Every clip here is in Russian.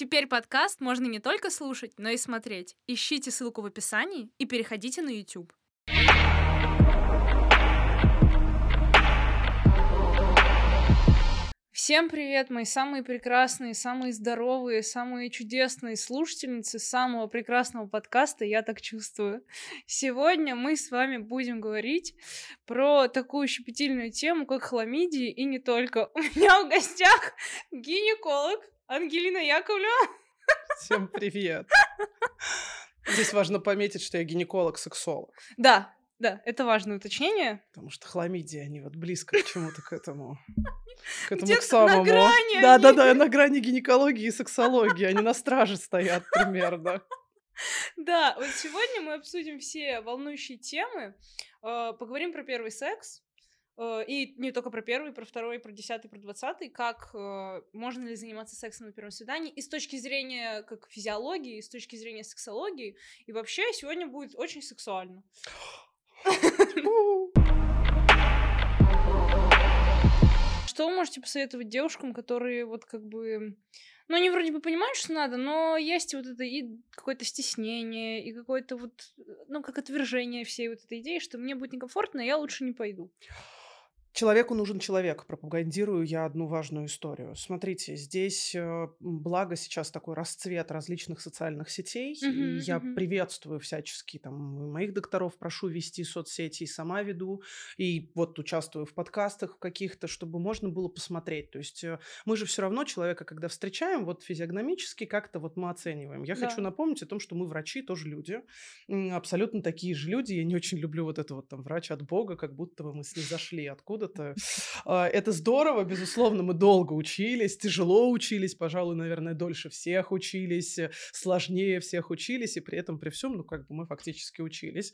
Теперь подкаст можно не только слушать, но и смотреть. Ищите ссылку в описании и переходите на YouTube. Всем привет, мои самые прекрасные, самые здоровые, самые чудесные слушательницы самого прекрасного подкаста «Я так чувствую». Сегодня мы с вами будем говорить про такую щепетильную тему, как хламидии, и не только. У меня в гостях гинеколог Ангелина Яковлева. Всем привет. Здесь важно пометить, что я гинеколог-сексолог. Да, да, это важное уточнение. Потому что хламидии, они вот близко к чему-то к этому. К этому к самому. на грани да, да, да, на грани гинекологии и сексологии. Они на страже стоят примерно. Да, вот сегодня мы обсудим все волнующие темы, э, поговорим про первый секс, и не только про первый, про второй, про десятый, про двадцатый, как э, можно ли заниматься сексом на первом свидании, и с точки зрения как физиологии, и с точки зрения сексологии, и вообще сегодня будет очень сексуально. Что вы можете посоветовать девушкам, которые вот как бы... Ну, они вроде бы понимают, что надо, но есть вот это и какое-то стеснение, и какое-то вот, ну, как отвержение всей вот этой идеи, что мне будет некомфортно, я лучше не пойду. Человеку нужен человек. Пропагандирую я одну важную историю. Смотрите, здесь э, благо сейчас такой расцвет различных социальных сетей. и Мгм, я мгм. приветствую всячески там моих докторов, прошу вести соцсети, и сама веду, и вот участвую в подкастах каких-то, чтобы можно было посмотреть. То есть э, мы же все равно человека, когда встречаем, вот физиогномически как-то вот мы оцениваем. Я Да. хочу напомнить о том, что мы врачи тоже люди, абсолютно такие же люди. Я не очень люблю вот это вот там врач от Бога, как будто бы мы снизошли откуда-то. А, Это здорово, безусловно, мы долго учились, тяжело учились, пожалуй, наверное, дольше всех учились, э, сложнее всех учились, и при этом, при всем, ну, как бы мы фактически учились.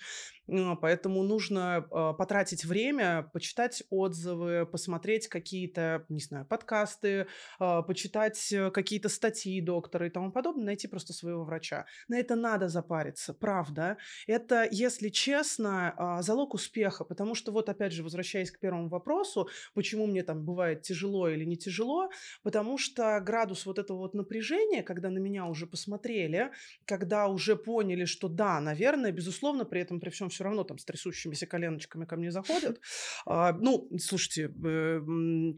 А, Поэтому нужно а, потратить время, почитать отзывы, посмотреть какие-то, не знаю, подкасты, почитать э, какие-то статьи доктора и тому подобное, найти просто своего врача. На это надо запариться, правда. Это, если честно, залог успеха, потому что вот, опять же, возвращаясь к первому вопросу, почему мне там бывает тяжело или не тяжело, потому что градус вот этого вот напряжения, когда на меня уже посмотрели, когда уже поняли, что да, наверное, безусловно, при этом при всем все равно там с трясущимися коленочками ко мне заходят. А, Ну, слушайте, э,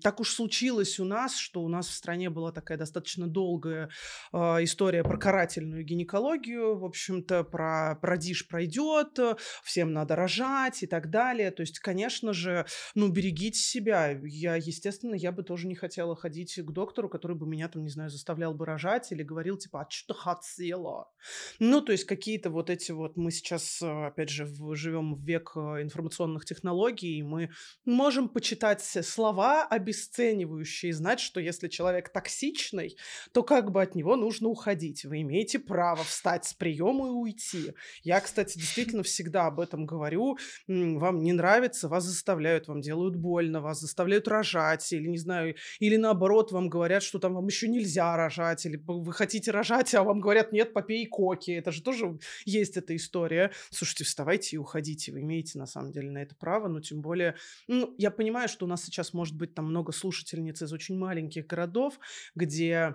так уж случилось у нас, что у нас в стране была такая достаточно долгая а, история про карательную гинекологию, в общем-то, про продишь пройдет, всем надо рожать и так далее. То есть, конечно же, ну, берегите себя. Я, естественно, я бы тоже не хотела ходить к доктору, который бы меня там, не знаю, заставлял бы рожать или говорил, типа, а что ты хотела? Ну, то есть какие-то вот эти вот, мы сейчас, э, опять же, живем в век э, информационных технологий, и мы можем почитать слова обесценивающие, знать, что если человек токсичный, то как бы от него нужно уходить. Вы имеете право встать с приема и уйти. Я, кстати, действительно всегда об этом говорю. Вам не нравится, вас заставляют, вам делают больно, вас заставляют рожать, или, не знаю, или наоборот, вам говорят, что там вам еще нельзя рожать, или вы хотите рожать, а вам говорят, нет, попей коки. Это же тоже есть эта история. Слушайте, вставайте и уходите. Вы имеете, на самом деле, на это право, но тем более... Ну, я понимаю, что у нас сейчас может быть там много слушательниц из очень маленьких городов, где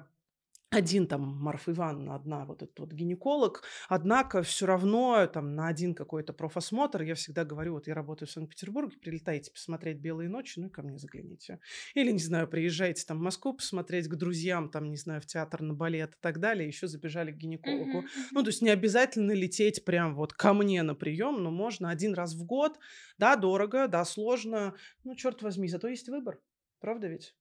один там Марфа Ивановна, одна вот этот вот гинеколог, однако все равно там на один какой-то профосмотр я всегда говорю, вот я работаю в Санкт-Петербурге, прилетайте посмотреть «Белые ночи», ну и ко мне загляните. Или, не знаю, приезжайте там в Москву посмотреть к друзьям, там, не знаю, в театр, на балет и так далее, еще забежали к гинекологу. Ну, то есть не обязательно лететь прям вот ко мне на прием, но можно один раз в год. Да, дорого, да, сложно. Ну, черт возьми, зато есть выбор. Правда ведь?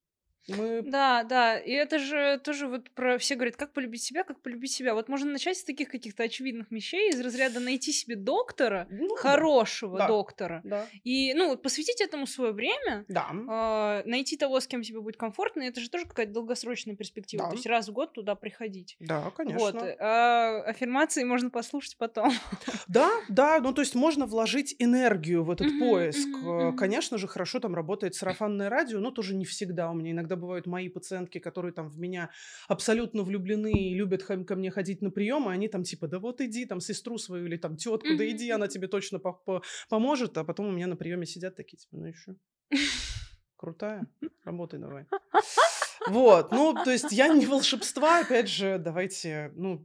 Мы... Да, да, и это же тоже вот про... Все говорят, как полюбить себя, как полюбить себя. Вот можно начать с таких каких-то очевидных вещей, из разряда найти себе доктора, Ну, хорошего Да. доктора, Да. и, ну, вот посвятить этому свое время, Да. а, найти того, с кем тебе будет комфортно, и это же тоже какая-то долгосрочная перспектива. Да. То есть раз в год туда приходить. Да, конечно. Вот. А аффирмации можно послушать потом. Да, да, ну то есть можно вложить энергию в этот поиск. Э. Конечно же, хорошо там работает сарафанное радио, но тоже не всегда. У меня иногда бывают мои пациентки, которые там в меня абсолютно влюблены и любят ко мне ходить на прием, и они там типа, да вот иди, там сестру свою или там тетку, да иди, она тебе точно по- по- поможет, а потом у меня на приеме сидят такие, типа, ну еще. Крутая, работай давай. Вот, ну, то есть я не волшебства, опять же, давайте, ну,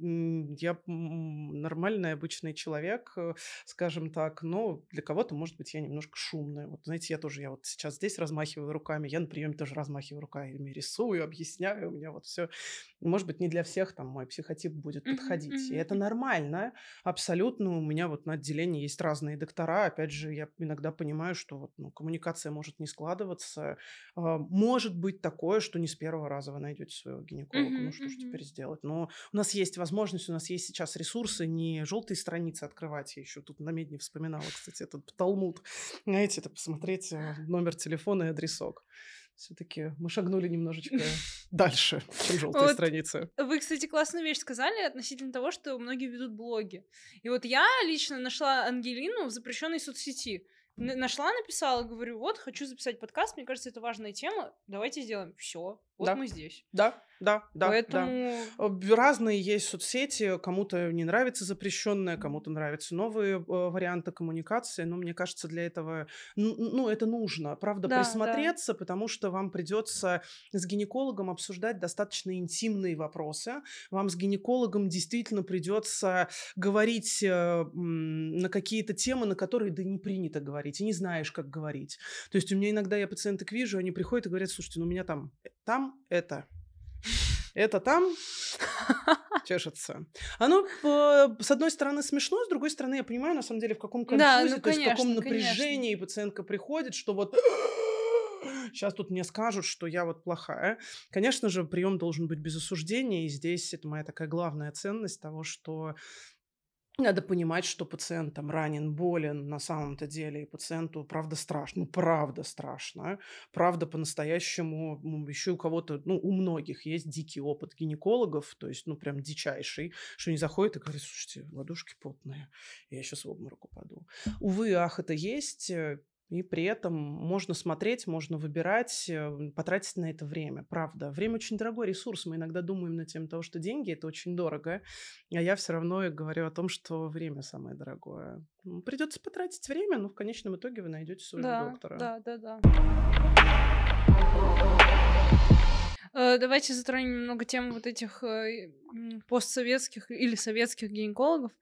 я нормальный, обычный человек, э, скажем так, но для кого-то, может быть, я немножко шумная. Вот, знаете, я тоже, я вот сейчас здесь размахиваю руками, я на приеме тоже размахиваю руками, рисую, объясняю, у меня вот все, может быть, не для всех там мой психотип будет подходить. И мгм, это нормально, абсолютно. У меня вот на отделении есть разные доктора. Опять же, я иногда понимаю, что вот, ну, коммуникация может не складываться. А, Может быть такое, что не с первого раза вы найдете своего гинеколога. Мгм, Ну, что ж мгм. теперь сделать? Но у нас есть возможность, у нас есть сейчас ресурсы, не желтые страницы открывать. Я еще тут на медне вспоминала, кстати, этот Талмуд. Знаете, это посмотреть э, номер телефона и адресок. Все-таки мы шагнули немножечко дальше, чем желтые Вот страницы. Вы, кстати, классную вещь сказали относительно того, что многие ведут блоги. И вот я лично нашла Ангелину в запрещенной соцсети. Нашла, написала, говорю, вот, хочу записать подкаст, мне кажется, это важная тема, давайте сделаем. Все, вот Да. мы здесь. Да, да, да, да. Поэтому... Б- Разные есть соцсети, кому-то не нравится запрещенное, кому-то нравятся новые э, варианты коммуникации, но мне кажется, для этого, ну, ну, это нужно, правда, Да, да. присмотреться, потому что вам придется с гинекологом обсуждать достаточно интимные вопросы, вам с гинекологом действительно придется говорить э, на какие-то темы, на которые да не принято говорить, и не знаешь, как говорить. То есть у меня иногда я пациенток вижу, они приходят и говорят, слушайте, ну у меня там, там это, это там чешется. Оно, э, с одной стороны, смешно, с другой стороны, я понимаю, на самом деле, в каком Да, конфузе, ну, то есть в каком конечно, конечно. напряжении пациентка приходит, что вот сейчас тут мне скажут, что я вот плохая. Конечно же, прием должен быть без осуждения, и здесь это моя такая главная ценность того, что надо понимать, что пациент там ранен, болен на самом-то деле, и пациенту правда страшно, ну правда страшно, правда по-настоящему, еще у кого-то, ну у многих есть дикий опыт гинекологов, то есть ну прям дичайший, что они заходят и говорят, слушайте, ладошки потные, я сейчас в обморок упаду. Увы, ах, это есть, э, и при этом можно смотреть, можно выбирать, э, потратить на это время. Правда, время очень дорогой ресурс. Мы иногда думаем на тему того, что деньги это очень дорого, а я все равно говорю о том, что время самое дорогое. Ну, Придется потратить время, но в конечном итоге вы найдете своего Да, доктора. да, да, да. Э, Давайте затронем немного тему вот этих э, постсоветских или советских гинекологов.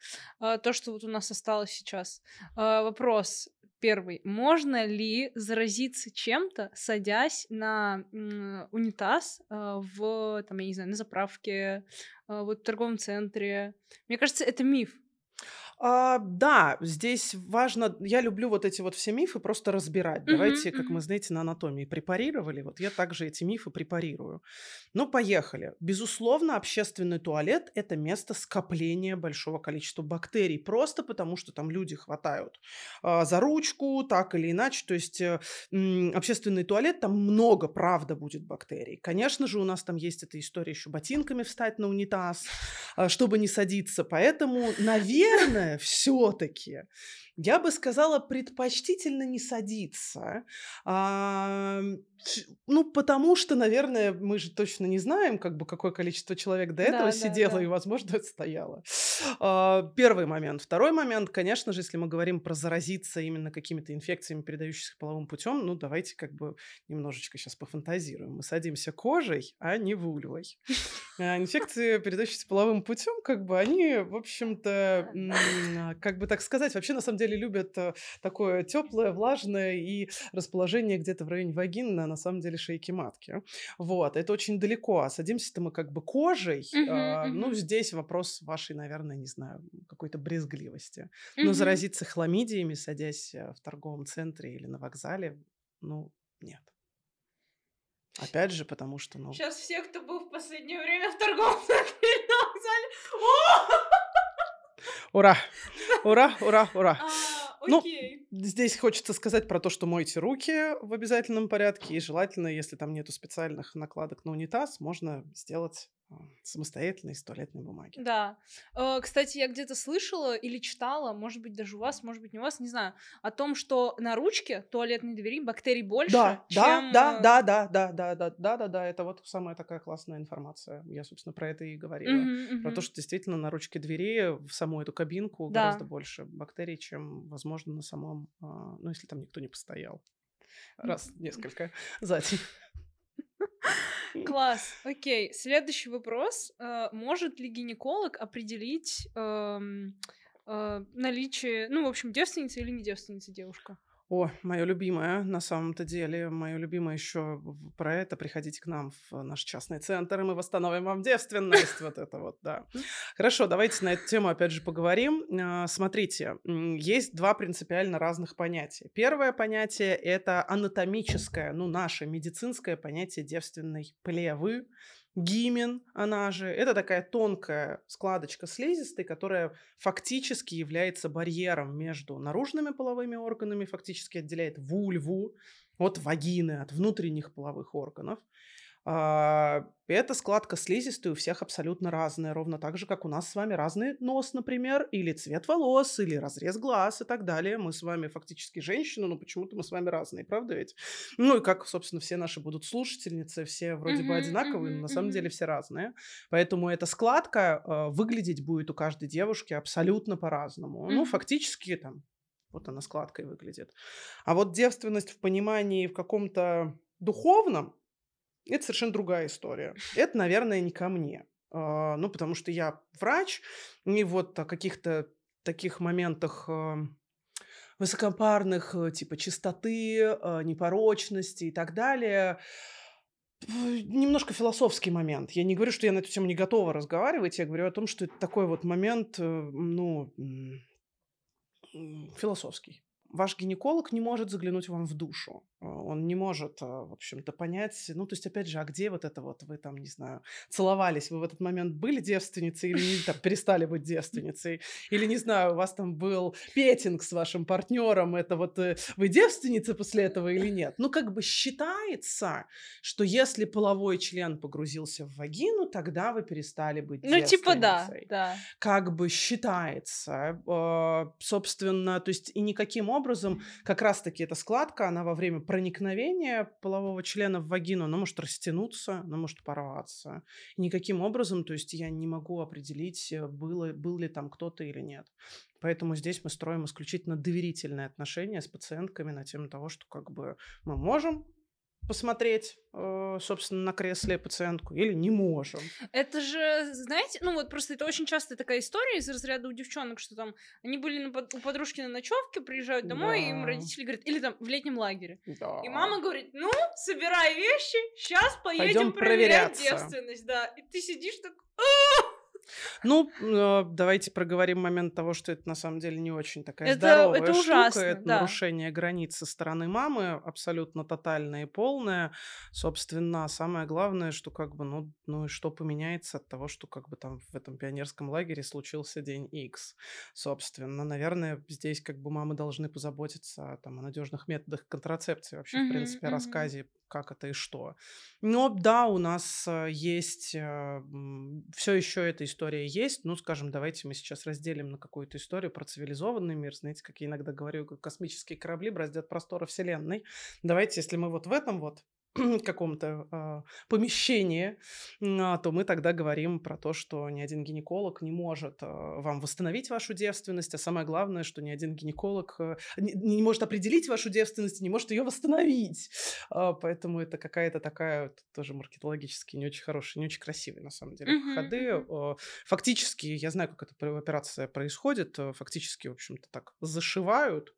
Э, То, что вот у нас осталось сейчас. Вопрос первый. Можно ли заразиться чем-то, садясь на унитаз э, в, там, я не знаю, на заправке, э, вот в торговом центре? Мне кажется, это миф. А, да, здесь важно, я люблю вот эти вот все мифы просто разбирать. Давайте, как мы, знаете, на анатомии препарировали, вот я также эти мифы препарирую. Ну, поехали. Безусловно, общественный туалет– это место скопления большого количества бактерий, просто потому что там люди хватают а, за ручку, так или иначе. То есть э, общественный туалет, там много, правда, будет бактерий. Конечно же, у нас там есть эта история еще ботинками встать на унитаз, а, чтобы не садиться. Поэтому, наверное, все-таки я бы сказала, предпочтительно не садиться. А, ну, потому что, наверное, мы же точно не знаем, как бы, какое количество человек до Да, этого да, сидело, да. и, возможно, это стояло. А, первый момент. Второй момент, конечно же, если мы говорим про заразиться именно какими-то инфекциями, передающимися половым путем, ну, давайте как бы немножечко сейчас пофантазируем. Мы садимся кожей, а не вульвой. А Инфекции, передающиеся половым путем, как бы они, в общем-то, а, как бы так сказать, вообще на самом деле любят э, такое теплое, влажное и расположение где-то в районе вагины, на, на самом деле шейки матки. Вот, это очень далеко. А садимся-то мы как бы кожей. А, Ну, здесь вопрос вашей, наверное, не знаю, какой-то брезгливости. Но заразиться хламидиями, садясь э, в торговом центре или на вокзале, ну, нет. Опять же, потому что, ну... Сейчас все, кто был в последнее время в торговом вокзале, Ура! Ура, ура, ура! А, Ну. Здесь хочется сказать про то, что мойте руки в обязательном порядке, и желательно, если там нету специальных накладок на унитаз, можно сделать самостоятельно из туалетной бумаги. Да. Э, Кстати, я где-то слышала или читала, может быть, даже у вас, может быть, не у вас, не знаю, о том, что на ручке туалетной двери бактерий больше, Да, чем... да, э, да, да, да, да, да, да, да, да, это вот самая такая классная информация. Я, собственно, про это и говорила. мгм, Про то, что действительно на ручке двери в саму эту кабинку Да. гораздо больше бактерий, чем, возможно, на самом, а, ну, если там никто не постоял. Раз, несколько за день. Класс, окей. Следующий вопрос. Э, может ли гинеколог определить эм, э, наличие, ну, в общем, девственница или не девственница девушка? О, мое любимое, на самом-то деле, мое любимое еще про это. Приходите к нам в наш частный центр, и мы восстановим вам девственность. Вот это вот, да. Хорошо, давайте на эту тему опять же поговорим. А, смотрите, есть два принципиально разных понятия. Первое понятие – это анатомическое, ну, наше медицинское понятие девственной плевы, Гимен, она же, это такая тонкая складочка слизистой, которая фактически является барьером между наружными половыми органами, фактически отделяет вульву от вагины, от внутренних половых органов. А, эта складка слизистой у всех абсолютно разная, ровно так же, как у нас с вами разный нос, например, или цвет волос, или разрез глаз и так далее. Мы с вами фактически женщины, но почему-то мы с вами разные, правда ведь? Ну и как, собственно, все наши будут слушательницы, все вроде бы одинаковые, но на самом деле все разные. Поэтому эта складка э, выглядеть будет у каждой девушки абсолютно по-разному. Ну, фактически там вот она складкой выглядит. А вот девственность в понимании в каком-то духовном, это совершенно другая история. Это, наверное, не ко мне. А, ну, потому что я врач, и вот о каких-то таких моментах высокопарных, э, типа чистоты, а, непорочности и так далее, немножко философский момент. Я не говорю, что я на эту тему не готова разговаривать, я говорю о том, что это такой вот момент, э, ну, философский ваш гинеколог не может заглянуть вам в душу. Он не может, а, в общем-то, понять, ну, то есть, опять же, а где вот это вот, вы там, не знаю, целовались, вы в этот момент были девственницей или там перестали быть девственницей, или, не знаю, у вас там был петинг с вашим партнером, это вот э, вы девственница после этого или нет? Ну, как бы считается, что если половой член погрузился в вагину, тогда вы перестали быть ну, девственницей. Ну, типа да, да. Как бы считается, а, собственно, то есть и никаким образом как раз-таки эта складка, она во время проникновения полового члена в вагину, она может растянуться, она может порваться. И никаким образом, то есть я не могу определить, э, было, был ли там кто-то или нет. Поэтому здесь мы строим исключительно доверительные отношения с пациентками на тему того, что как бы мы можем посмотреть, э, собственно, на кресле пациентку или не можем. Это же, знаете, ну вот просто это очень часто такая история из разряда у девчонок, что там они были на, у подружки на ночевке, приезжают домой, да. и им родители говорят, или там в летнем лагере. Да. И мама говорит, ну, собирай вещи, сейчас поедем Пойдем проверять девственность, да. И ты сидишь так, ну, э, давайте проговорим момент того, что это на самом деле не очень такая это, здоровая это штука. Ужасно, это да. нарушение границ со стороны мамы, абсолютно тотальное и полное. Собственно, самое главное, что как бы, ну, ну и что поменяется от того, что как бы там в этом пионерском лагере случился день X. Собственно, наверное, здесь как бы мамы должны позаботиться там, о надежных методах контрацепции вообще, mm-hmm, в принципе, mm-hmm. рассказе как это и что. Но да, у нас э, есть, э, все еще эта история есть. Ну, скажем, давайте мы сейчас разделим на какую-то историю про цивилизованный мир. Знаете, как я иногда говорю, космические корабли браздят просторы Вселенной. Давайте, если мы вот в этом вот каком-то э, помещении, э, то мы тогда говорим про то, что ни один гинеколог не может э, вам восстановить вашу девственность, а самое главное, что ни один гинеколог э, не, не может определить вашу девственность, не может ее восстановить. Э, поэтому это какая-то такая тоже маркетологически не очень хорошая, не очень красивая на самом деле uh-huh, ходы. Э, фактически, я знаю, как эта операция происходит, э, фактически, в общем-то, так зашивают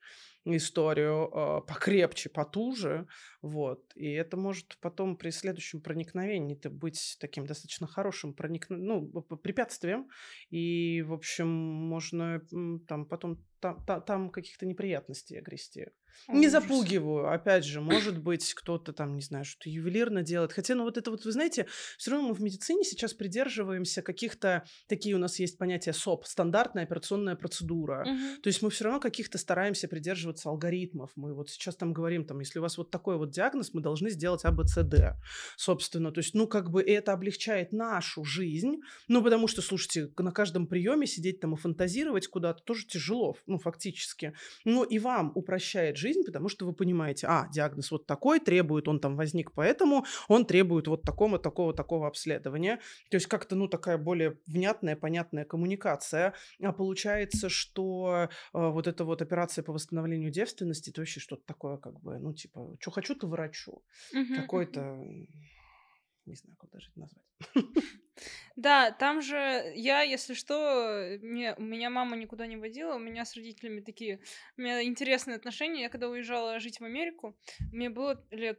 историю э, покрепче, потуже, вот, и это может потом при следующем проникновении -то быть таким достаточно хорошим проникно... ну, препятствием, и, в общем, можно там потом там, там, каких-то неприятностей огрести. Не запугиваю, опять же, может быть, кто-то там, не знаю, что ювелирно делает. Хотя, ну вот это вот, вы знаете, все равно мы в медицине сейчас придерживаемся каких-то, такие у нас есть понятия СОП, стандартная операционная процедура. Угу. То есть мы все равно каких-то стараемся придерживаться алгоритмов. Мы вот сейчас там говорим, там, если у вас вот такой вот диагноз, мы должны сделать АБЦД, собственно. То есть, ну, как бы это облегчает нашу жизнь, ну, потому что, слушайте, на каждом приеме сидеть там и фантазировать куда-то тоже тяжело, ну, фактически. Но и вам упрощает жизнь потому что вы понимаете, а, диагноз вот такой, требует, он там возник поэтому, он требует вот такого, такого, такого обследования. То есть как-то, ну, такая более внятная, понятная коммуникация. А получается, что э, вот эта вот операция по восстановлению девственности, это вообще что-то такое, как бы, ну, типа, что хочу, то врачу. Угу, Какой-то не знаю, как даже это назвать. Да, там же я, если что, мне, меня мама никуда не водила, у меня с родителями такие, у меня интересные отношения. Я когда уезжала жить в Америку, мне было лет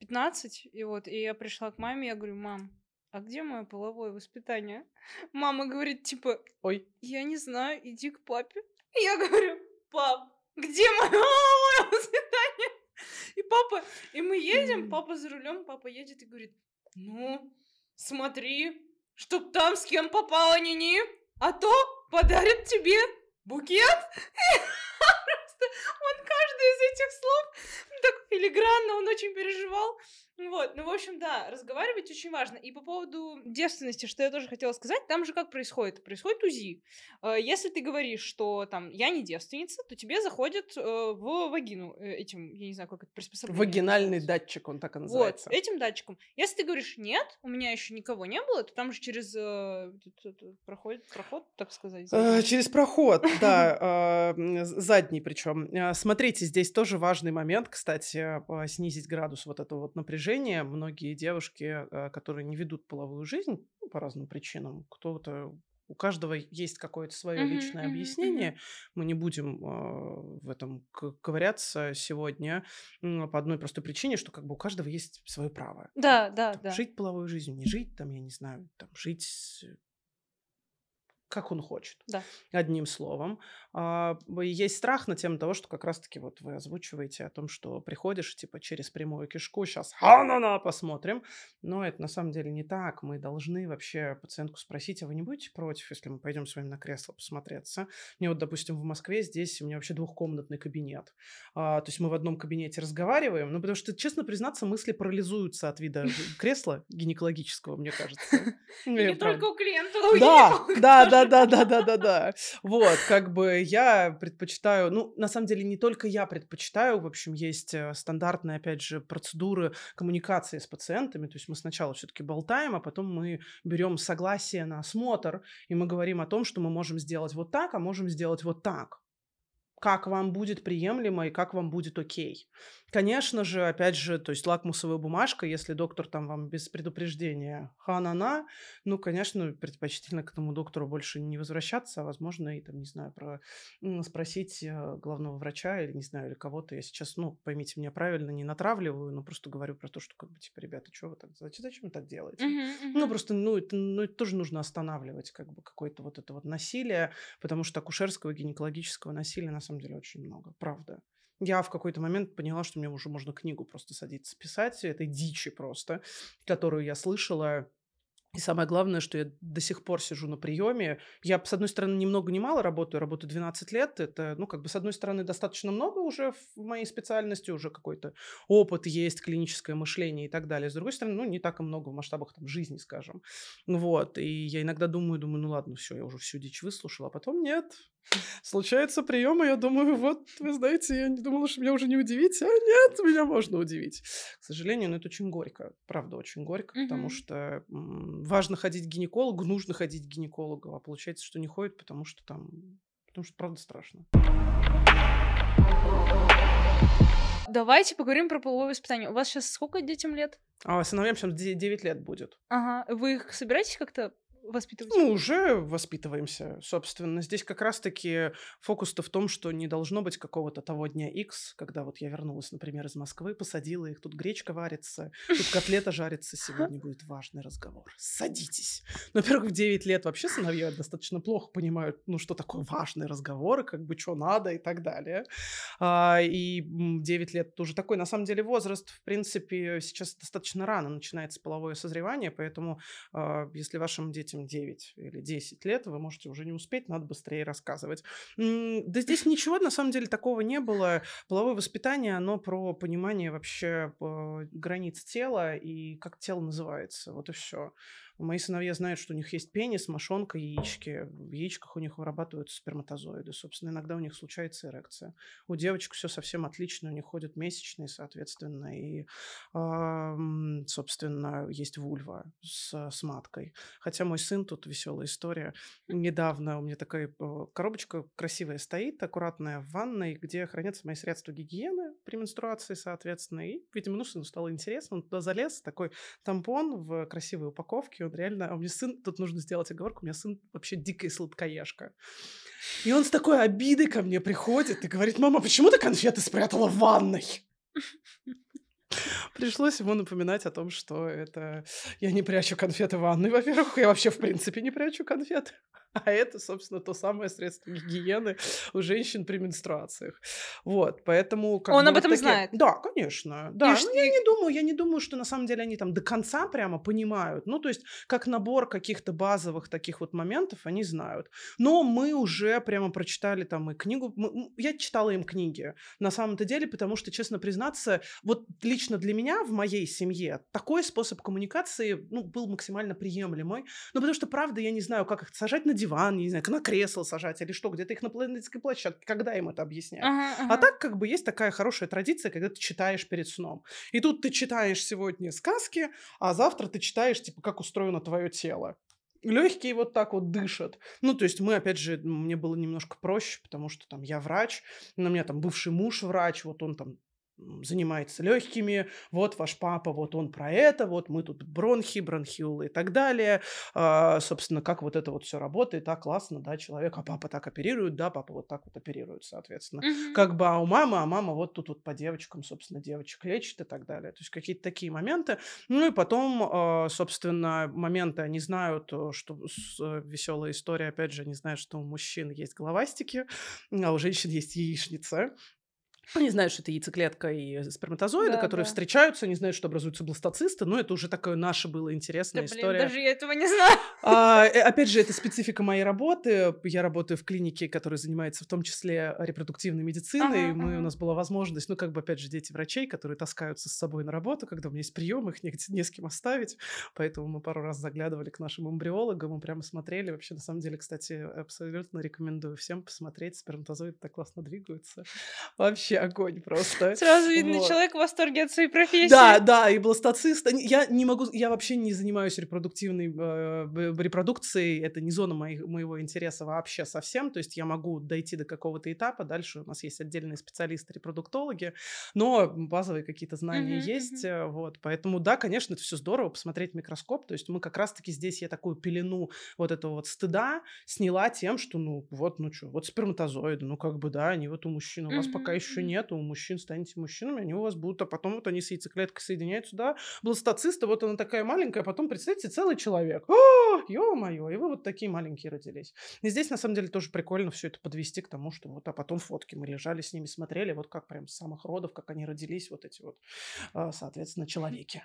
15, и вот, и я пришла к маме, я говорю, мам, а где мое половое воспитание? Мама говорит, типа, ой, я не знаю, иди к папе. И я говорю, пап, где мое половое воспитание? И папа, и мы едем, папа за рулем, папа едет и говорит, ну, смотри, чтоб там с кем попало ни-ни, а то подарят тебе букет. Просто он каждый из этих слов так филигранно, он очень переживал. Вот, ну, в общем, да, разговаривать очень важно. И по поводу девственности, что я тоже хотела сказать, там же как происходит? Происходит УЗИ. Э, если ты говоришь, что там я не девственница, то тебе заходят э, в вагину э, этим, я не знаю, как это приспособление. Вагинальный датчик, он так и называется. Вот, этим датчиком. Если ты говоришь нет, у меня еще никого не было, то там же через проходит проход, так сказать. Через проход, да, задний причем. Смотрите, здесь тоже важный момент, кстати, снизить градус вот этого вот напряжения напряжение. Многие девушки, э, которые не ведут половую жизнь ну, по разным причинам, кто-то у каждого есть какое-то свое mm-hmm, личное mm-hmm, объяснение. Mm-hmm. Мы не будем э, в этом ковыряться сегодня э, по одной простой причине, что как бы у каждого есть свое право. Да, да, там, да. Жить половой жизнью, не жить, там, я не знаю, там, жить как он хочет. Да. Одним словом. А, есть страх на тему того, что как раз-таки вот вы озвучиваете о том, что приходишь типа через прямую кишку, сейчас ха-на-на, посмотрим. Но это на самом деле не так. Мы должны вообще пациентку спросить, а вы не будете против, если мы пойдем с вами на кресло посмотреться? Мне вот, допустим, в Москве здесь у меня вообще двухкомнатный кабинет. А, то есть мы в одном кабинете разговариваем, ну потому что, честно признаться, мысли парализуются от вида кресла гинекологического, мне кажется. Не только у клиента, Да, да, да, да, да, да, да, да. Вот, как бы я предпочитаю, ну, на самом деле, не только я предпочитаю, в общем, есть э, стандартные, опять же, процедуры коммуникации с пациентами, то есть мы сначала все-таки болтаем, а потом мы берем согласие на осмотр, и мы говорим о том, что мы можем сделать вот так, а можем сделать вот так как вам будет приемлемо и как вам будет окей. Конечно же, опять же, то есть лакмусовая бумажка, если доктор там вам без предупреждения ханана, ну, конечно, предпочтительно к этому доктору больше не возвращаться, а, возможно, и там, не знаю, про спросить э, главного врача или, не знаю, или кого-то. Я сейчас, ну, поймите меня правильно, не натравливаю, но просто говорю про то, что, как бы, типа, ребята, что вы так, зачем, зачем вы так делаете? Uh-huh, uh-huh. Ну, просто, ну это, ну, это тоже нужно останавливать, как бы, какое-то вот это вот насилие, потому что акушерского, гинекологического насилия, на самом деле, очень много, правда. Я в какой-то момент поняла, что мне уже можно книгу просто садиться писать, этой дичи просто, которую я слышала и самое главное, что я до сих пор сижу на приеме. Я, с одной стороны, ни много ни мало работаю, работаю 12 лет. Это, ну, как бы, с одной стороны, достаточно много уже в моей специальности, уже какой-то опыт есть, клиническое мышление и так далее. С другой стороны, ну, не так и много в масштабах там жизни, скажем. Вот. И я иногда думаю, думаю, ну ладно, все, я уже всю дичь выслушала, а потом нет, Случается прием, и я думаю, вот, вы знаете, я не думала, что меня уже не удивить, а нет, меня можно удивить. К сожалению, но это очень горько, правда, очень горько, mm-hmm. потому что важно ходить к гинекологу, нужно ходить к гинекологу, а получается, что не ходит, потому что там, потому что правда страшно. Давайте поговорим про половое воспитание. У вас сейчас сколько детям лет? А сыновьям сейчас 9 лет будет. Ага. Вы их собираетесь как-то воспитывать? Ну, уже воспитываемся, собственно. Здесь как раз-таки фокус-то в том, что не должно быть какого-то того дня X, когда вот я вернулась, например, из Москвы, посадила их, тут гречка варится, тут котлета жарится, сегодня будет важный разговор. Садитесь. Ну, во-первых, в 9 лет вообще сыновья достаточно плохо понимают, ну, что такое важный разговор, как бы, что надо и так далее. А, и 9 лет тоже такой, на самом деле, возраст, в принципе, сейчас достаточно рано начинается половое созревание, поэтому а, если вашим детям детям 9 или 10 лет, вы можете уже не успеть, надо быстрее рассказывать. Да здесь ничего на самом деле такого не было. Половое воспитание, оно про понимание вообще э, границ тела и как тело называется. Вот и все. Мои сыновья знают, что у них есть пенис, мошонка, яички. В яичках у них вырабатываются сперматозоиды. Собственно, иногда у них случается эрекция. У девочек все совсем отлично. У них ходят месячные, соответственно, и, э, собственно, есть вульва с, с маткой. Хотя мой сын, тут веселая история. Недавно у меня такая э, коробочка красивая стоит, аккуратная в ванной, где хранятся мои средства гигиены при менструации, соответственно, и, видимо, ну, сыну стало интересно, он туда залез, такой тампон в красивой упаковке, он реально, а у меня сын, тут нужно сделать оговорку, у меня сын вообще дикая сладкоежка. И он с такой обидой ко мне приходит и говорит, мама, почему ты конфеты спрятала в ванной? Пришлось ему напоминать о том, что это я не прячу конфеты в ванной, во-первых, я вообще в принципе не прячу конфеты. А это, собственно, то самое средство гигиены у женщин при менструациях. Вот, поэтому... Как Он об этом такие... знает? Да, конечно. Да, ну, я не думаю, я не думаю, что на самом деле они там до конца прямо понимают. Ну, то есть, как набор каких-то базовых таких вот моментов они знают. Но мы уже прямо прочитали там и книгу. Я читала им книги, на самом-то деле, потому что, честно признаться, вот лично для меня в моей семье такой способ коммуникации, ну, был максимально приемлемый. Ну, потому что, правда, я не знаю, как их сажать на диван, не знаю, на кресло сажать или что, где-то их на планетской площадке, когда им это объяснять. Ага, ага. А так как бы есть такая хорошая традиция, когда ты читаешь перед сном. И тут ты читаешь сегодня сказки, а завтра ты читаешь, типа, как устроено твое тело легкие вот так вот дышат. Ну, то есть мы, опять же, мне было немножко проще, потому что там я врач, у меня там бывший муж врач, вот он там занимается легкими, вот ваш папа, вот он про это, вот мы тут бронхи, бронхиолы и так далее. А, собственно, как вот это вот все работает, а классно, да, человек, а папа так оперирует, да, папа вот так вот оперирует, соответственно. Mm-hmm. Как бы, а у мамы, а мама вот тут вот по девочкам, собственно, девочек лечит и так далее. То есть какие-то такие моменты. Ну и потом, а, собственно, моменты, они знают, э, что э, веселая история, опять же, они знают, что у мужчин есть головастики, а у женщин есть яичница. Они знают, что это яйцеклетка и сперматозоиды, да, которые да. встречаются, они знают, что образуются бластоцисты, но это уже такая наша была интересная да, блин, история. даже я этого не знаю. А, э, опять же, это специфика моей работы. Я работаю в клинике, которая занимается в том числе репродуктивной медициной. Ага, Мы, ага. У нас была возможность, ну, как бы, опять же, дети врачей, которые таскаются с собой на работу, когда у меня есть прием, их не, не с кем оставить. Поэтому мы пару раз заглядывали к нашим эмбриологам, мы прямо смотрели. Вообще, на самом деле, кстати, абсолютно рекомендую всем посмотреть. Сперматозоиды так классно двигаются. Вообще огонь просто. Сразу видно, вот. человек в восторге от своей профессии. Да, да, и бластоцист. Я не могу, я вообще не занимаюсь репродуктивной э, репродукцией, это не зона моих, моего интереса вообще совсем, то есть я могу дойти до какого-то этапа, дальше у нас есть отдельные специалисты-репродуктологи, но базовые какие-то знания uh-huh, есть, uh-huh. вот, поэтому да, конечно, это все здорово, посмотреть микроскоп, то есть мы как раз-таки здесь я такую пелену вот этого вот стыда сняла тем, что, ну, вот, ну что, вот сперматозоиды, ну, как бы, да, они вот у мужчин, у вас uh-huh, пока еще нет, у мужчин станете мужчинами, они у вас будут, а потом вот они с яйцеклеткой соединяются, да, бластоцисты, вот она такая маленькая, а потом, представьте, целый человек. О, ё-моё, и вы вот такие маленькие родились. И здесь, на самом деле, тоже прикольно все это подвести к тому, что вот, а потом фотки мы лежали с ними, смотрели, вот как прям с самых родов, как они родились, вот эти вот, а, соответственно, человеки.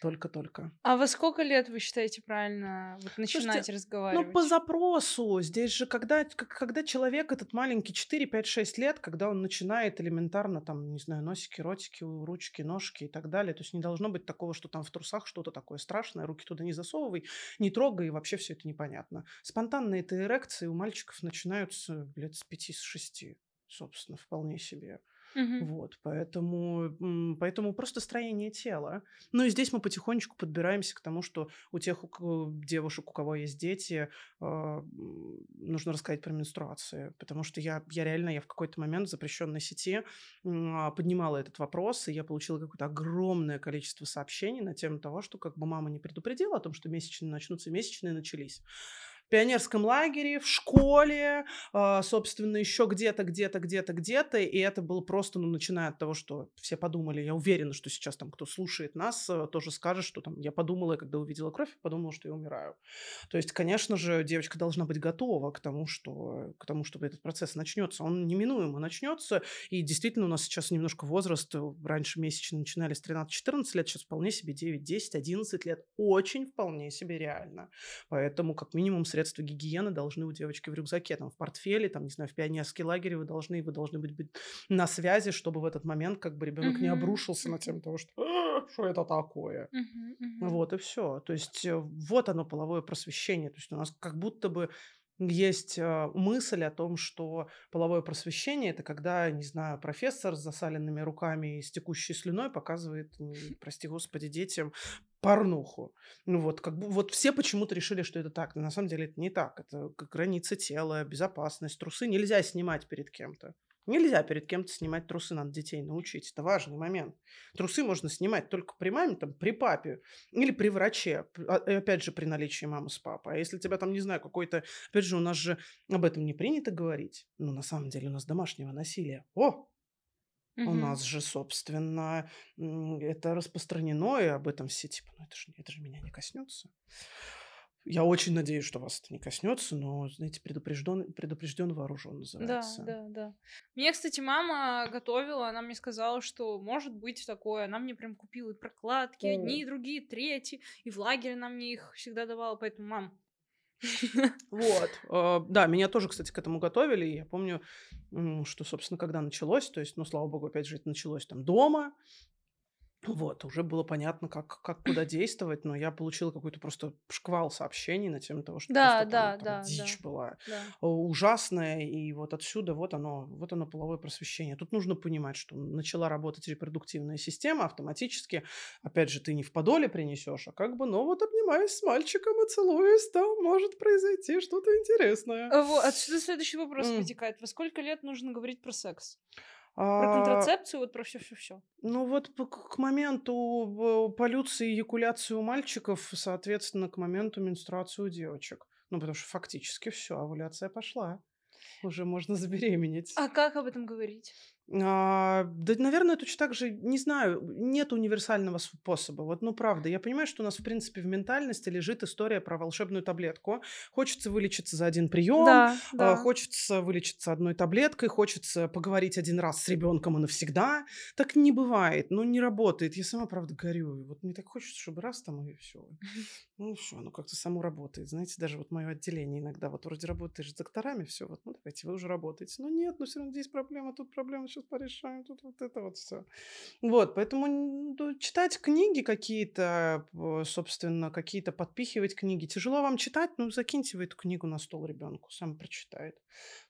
Только-только. А во сколько лет вы считаете правильно вот начинать Слушайте, разговаривать? Ну, по запросу. Здесь же, когда, когда человек этот маленький, 4, 5, 6 лет, когда он начинает элементарно там, не знаю, носики, ротики, ручки, ножки и так далее, то есть не должно быть такого, что там в трусах что-то такое страшное, руки туда не засовывай, не трогай, и вообще все это непонятно. Спонтанные это эрекции у мальчиков начинаются лет с 5-6, собственно, вполне себе. Угу. Вот, поэтому, поэтому просто строение тела. Ну и здесь мы потихонечку подбираемся к тому, что у тех у девушек, у кого есть дети, э, нужно рассказать про менструации, потому что я, я реально, я в какой-то момент в запрещенной сети э, поднимала этот вопрос, и я получила какое-то огромное количество сообщений на тему того, что как бы мама не предупредила о том, что месячные начнутся, месячные начались пионерском лагере, в школе, э, собственно, еще где-то, где-то, где-то, где-то. И это было просто, ну, начиная от того, что все подумали, я уверена, что сейчас там кто слушает нас, э, тоже скажет, что там я подумала, когда увидела кровь, подумала, что я умираю. То есть, конечно же, девочка должна быть готова к тому, что, к тому, чтобы этот процесс начнется. Он неминуемо начнется. И действительно, у нас сейчас немножко возраст, раньше месячные начинались 13-14 лет, сейчас вполне себе 9, 10, 11 лет. Очень вполне себе реально. Поэтому, как минимум, средства гигиены должны у девочки в рюкзаке, там, в портфеле, там, не знаю, в пионерский лагерь вы должны, вы должны быть, быть на связи, чтобы в этот момент как бы ребенок uh-huh. не обрушился на тему того, что «А, что это такое. Uh-huh, uh-huh. Вот и все. То есть э, вот оно половое просвещение. То есть у нас как будто бы есть э, мысль о том, что половое просвещение это когда, не знаю, профессор с засаленными руками и с текущей слюной показывает, прости господи, детям порнуху. Ну вот, как бы вот все почему-то решили, что это так. Но на самом деле это не так. Это границы тела, безопасность, трусы нельзя снимать перед кем-то. Нельзя перед кем-то снимать трусы, надо детей научить. Это важный момент. Трусы можно снимать только при маме, там, при папе или при враче. А, опять же, при наличии мамы с папой. А если тебя там, не знаю, какой-то... Опять же, у нас же об этом не принято говорить. Ну, на самом деле, у нас домашнего насилия. О, у нас же, собственно, это распространено, и об этом все типа, ну это же, это же меня не коснется. Я очень надеюсь, что вас это не коснется, но, знаете, предупрежден, предупрежден вооружен называется. Да, да, да. Мне, кстати, мама готовила, она мне сказала, что может быть такое. Она мне прям купила и прокладки, О. одни, другие, третьи, и в лагере она мне их всегда давала, поэтому, мам, вот. А, да, меня тоже, кстати, к этому готовили. Я помню, что, собственно, когда началось, то есть, ну, слава богу, опять же, это началось там дома, вот, уже было понятно, как, как куда действовать, но я получила какой-то просто шквал сообщений на тему того, что да, просто да, там, там да, дичь да, была да. ужасная, и вот отсюда вот оно, вот оно половое просвещение. Тут нужно понимать, что начала работать репродуктивная система автоматически, опять же, ты не в подоле принесешь, а как бы, ну вот обнимаясь с мальчиком и целуясь, там может произойти что-то интересное. Вот, отсюда следующий вопрос mm. вытекает. Во сколько лет нужно говорить про секс? Про а, контрацепцию, вот про все-все-все. Ну вот к моменту полюции и экуляции у мальчиков, соответственно, к моменту менструации у девочек. Ну, потому что фактически все, овуляция пошла. Уже можно забеременеть. А как об этом говорить? А, да, наверное, точно так же, не знаю, нет универсального способа. Вот, ну, правда, я понимаю, что у нас, в принципе, в ментальности лежит история про волшебную таблетку. Хочется вылечиться за один прием, да, а, да. хочется вылечиться одной таблеткой, хочется поговорить один раз с ребенком и навсегда. Так не бывает, ну, не работает. Я сама, правда, горю. Вот мне так хочется, чтобы раз там и все. Ну, что, ну, как-то само работает. Знаете, даже вот мое отделение иногда, вот вроде работаешь с докторами, все, вот, ну, давайте, вы уже работаете. Но нет, ну, все равно здесь проблема, тут проблема, сейчас порешаем, тут вот это вот все. Вот, поэтому ну, читать книги какие-то, собственно, какие-то подпихивать книги. Тяжело вам читать, ну, закиньте вы эту книгу на стол ребенку, сам прочитает,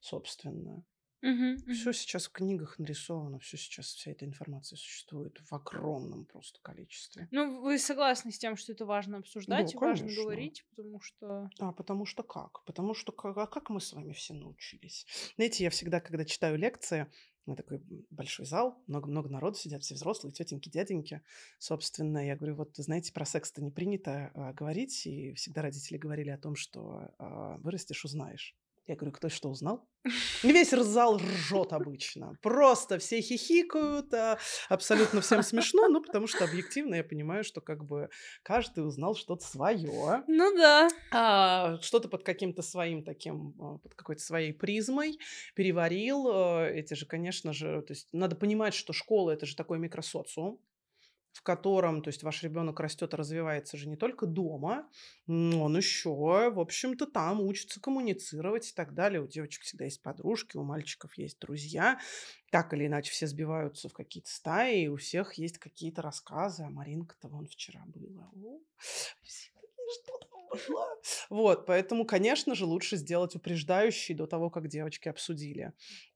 собственно. Угу, Все сейчас в книгах нарисовано, все сейчас, вся эта информация существует в огромном просто количестве. Ну, вы согласны с тем, что это важно обсуждать да, и важно говорить, потому что... А, потому что как? Потому что как, а как мы с вами все научились? Знаете, я всегда, когда читаю лекции, на такой большой зал, много-много народу сидят, все взрослые, тетеньки, дяденьки. Собственно, я говорю, вот, знаете, про секс-то не принято а, говорить, и всегда родители говорили о том, что а, вырастешь, узнаешь. Я говорю, кто что узнал? Весь зал ржет обычно. Просто все хихикают, а абсолютно всем смешно, ну, потому что объективно я понимаю, что как бы каждый узнал что-то свое. Ну да. А, что-то под каким-то своим таким, а, под какой-то своей призмой переварил. А, эти же, конечно же, то есть надо понимать, что школа — это же такой микросоциум в котором, то есть ваш ребенок растет и развивается же не только дома, он еще, в общем-то, там учится коммуницировать и так далее. У девочек всегда есть подружки, у мальчиков есть друзья. Так или иначе все сбиваются в какие-то стаи, и у всех есть какие-то рассказы. А Маринка-то вон вчера была. было? Вот, поэтому, конечно же, лучше сделать упреждающий до того, как девочки обсудили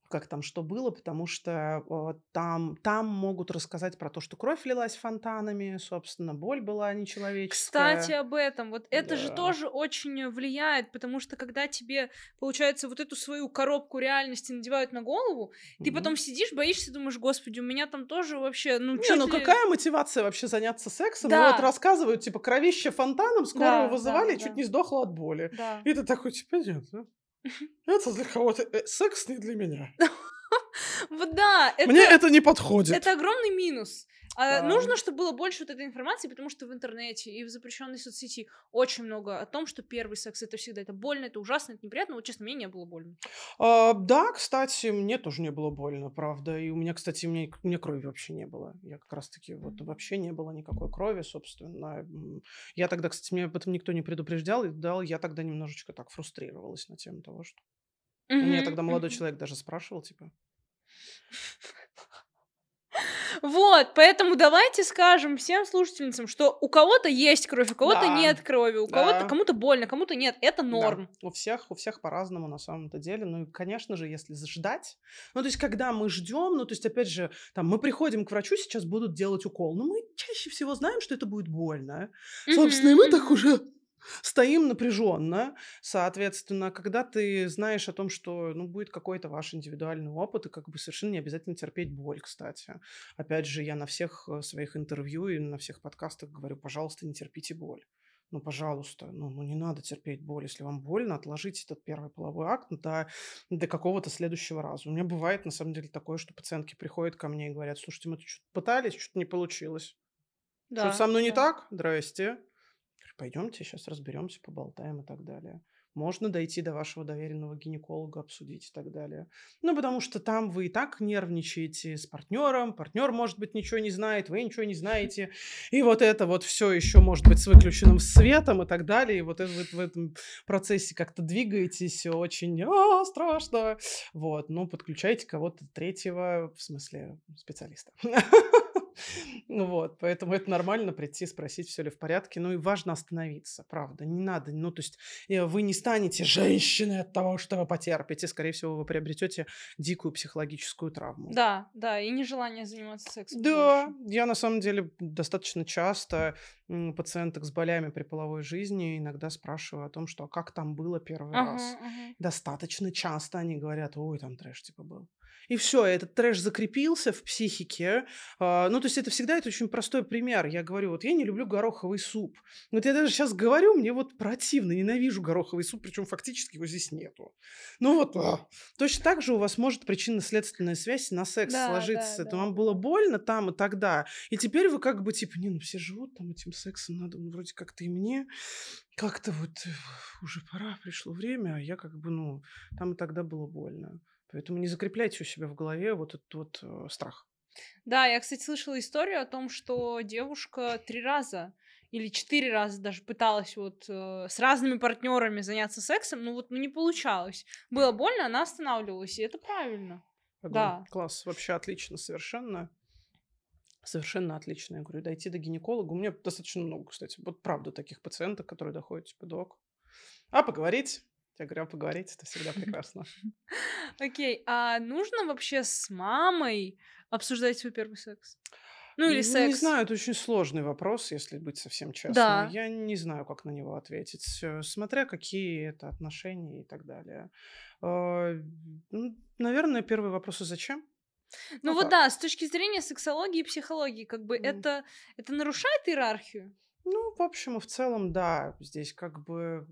как там что было, потому что э, там, там могут рассказать про то, что кровь лилась фонтанами, собственно, боль была нечеловеческая. Кстати, об этом. Вот это да. же тоже очень влияет, потому что когда тебе, получается, вот эту свою коробку реальности надевают на голову, mm-hmm. ты потом сидишь, боишься, думаешь, господи, у меня там тоже вообще, ну, Не, ну ли... какая мотивация вообще заняться сексом? Да. вот рассказывают, типа, кровище фонтаном, скорую да, вызывали, да, чуть да. не сдохла от боли. Да. И ты такой, типа, нет, это для кого-то... Э, секс не для меня. Вот да. Мне это не подходит. Это огромный минус. А нужно, чтобы было больше вот этой информации, потому что в интернете и в запрещенной соцсети очень много о том, что первый секс это всегда это больно, это ужасно, это неприятно. Вот честно, мне не было больно. А, да, кстати, мне тоже не было больно, правда. И у меня, кстати, у меня, крови вообще не было. Я как раз-таки вот вообще не было никакой крови, собственно. Я тогда, кстати, меня об этом никто не предупреждал, и дал, я тогда немножечко так фрустрировалась на тему того, что... Mm-hmm. Меня тогда молодой mm-hmm. человек даже спрашивал, типа, вот, поэтому давайте скажем всем слушательницам, что у кого-то есть кровь, у кого-то да. нет крови, у да. кого-то кому-то больно, кому-то нет. Это норм. Да. У всех, у всех по-разному на самом-то деле. Ну и, конечно же, если ждать, ну то есть когда мы ждем, ну то есть опять же, там мы приходим к врачу, сейчас будут делать укол, но мы чаще всего знаем, что это будет больно. Собственно, и мы так уже стоим напряженно. Соответственно, когда ты знаешь о том, что ну, будет какой-то ваш индивидуальный опыт, и как бы совершенно не обязательно терпеть боль, кстати. Опять же, я на всех э, своих интервью и на всех подкастах говорю, пожалуйста, не терпите боль. Ну, пожалуйста, ну, ну не надо терпеть боль. Если вам больно, отложите этот первый половой акт до, до какого-то следующего раза. У меня бывает, на самом деле, такое, что пациентки приходят ко мне и говорят, слушайте, мы тут что-то пытались, что-то не получилось. Да, что со мной да. не так? Здрасте пойдемте сейчас разберемся, поболтаем и так далее. Можно дойти до вашего доверенного гинеколога, обсудить и так далее. Ну, потому что там вы и так нервничаете с партнером, партнер, может быть, ничего не знает, вы ничего не знаете, и вот это вот все еще может быть с выключенным светом и так далее, и вот это, в этом процессе как-то двигаетесь очень а, страшно, вот, ну, подключайте кого-то третьего, в смысле специалиста. Вот, поэтому это нормально прийти, спросить, все ли в порядке. Ну и важно остановиться, правда. Не надо, ну то есть э, вы не станете женщиной от того, что вы потерпите. Скорее всего, вы приобретете дикую психологическую травму. Да, да, и нежелание заниматься сексом. Да, больше. я на самом деле достаточно часто пациенток с болями при половой жизни иногда спрашиваю о том, что а как там было первый ага, раз. Ага. Достаточно часто они говорят, ой, там трэш типа был. И все, этот трэш закрепился в психике. А, ну, то есть это всегда это очень простой пример. Я говорю, вот я не люблю гороховый суп. Вот я даже сейчас говорю, мне вот противно, ненавижу гороховый суп, причем фактически его здесь нету. Ну вот, а. точно так же у вас может причинно-следственная связь на секс да, сложиться. Да, это да. вам было больно там и тогда. И теперь вы как бы типа, не, ну все живут там этим сексом, надо ну, вроде как-то и мне как-то вот э, уже пора, пришло время, а я как бы, ну, там и тогда было больно. Поэтому не закрепляйте у себя в голове вот этот вот э, страх. Да, я, кстати, слышала историю о том, что девушка три раза или четыре раза даже пыталась вот э, с разными партнерами заняться сексом, но вот ну, не получалось. Было больно, она останавливалась, и это правильно. Огонь. Да. Класс, вообще отлично, совершенно. Совершенно отлично. Я говорю, дойти до гинеколога. У меня достаточно много, кстати. Вот правда таких пациенток, которые доходят, типа, док. А поговорить? Я говорю, а поговорить это всегда прекрасно. Окей, а нужно вообще с мамой обсуждать свой первый секс? Ну или секс? Не знаю, это очень сложный вопрос, если быть совсем честным. Да. Я не знаю, как на него ответить, э, смотря какие это отношения и так далее. А, ну, наверное, первый вопрос, а зачем? Ну, ну вот так. да, с точки зрения сексологии и психологии, как бы mm. это, это нарушает иерархию? Ну, в общем и в целом, да, здесь как бы,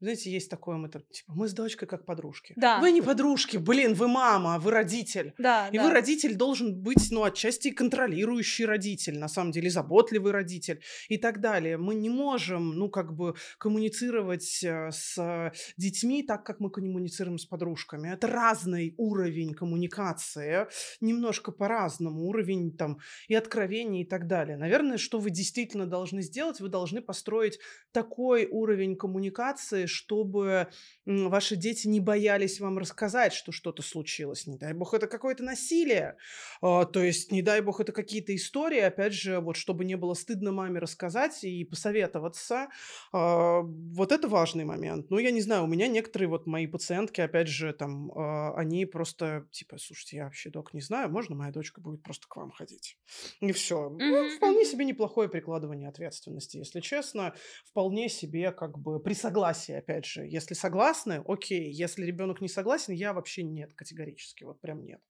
знаете, есть такое, мы там, типа, мы с дочкой как подружки. Да. Вы не подружки, блин, вы мама, вы родитель. Да, И да. вы родитель должен быть, ну, отчасти контролирующий родитель, на самом деле, заботливый родитель и так далее. Мы не можем, ну, как бы коммуницировать э, с детьми так, как мы коммуницируем с подружками. Это разный уровень коммуникации, немножко по-разному, уровень там и откровений и так далее. Наверное, что вы действительно должны сделать, сделать, вы должны построить такой уровень коммуникации, чтобы ваши дети не боялись вам рассказать, что что-то случилось. Не дай бог, это какое-то насилие. А, то есть, не дай бог, это какие-то истории. Опять же, вот чтобы не было стыдно маме рассказать и посоветоваться. А, вот это важный момент. Ну, я не знаю, у меня некоторые вот мои пациентки, опять же, там, а, они просто, типа, слушайте, я вообще, док, не знаю, можно моя дочка будет просто к вам ходить? И все. Ну, вполне себе неплохое прикладывание ответственности, если честно. Вполне себе как бы при согласии, опять же. Если согласны, окей. Если ребенок не согласен, я вообще нет, категорически, вот прям нет.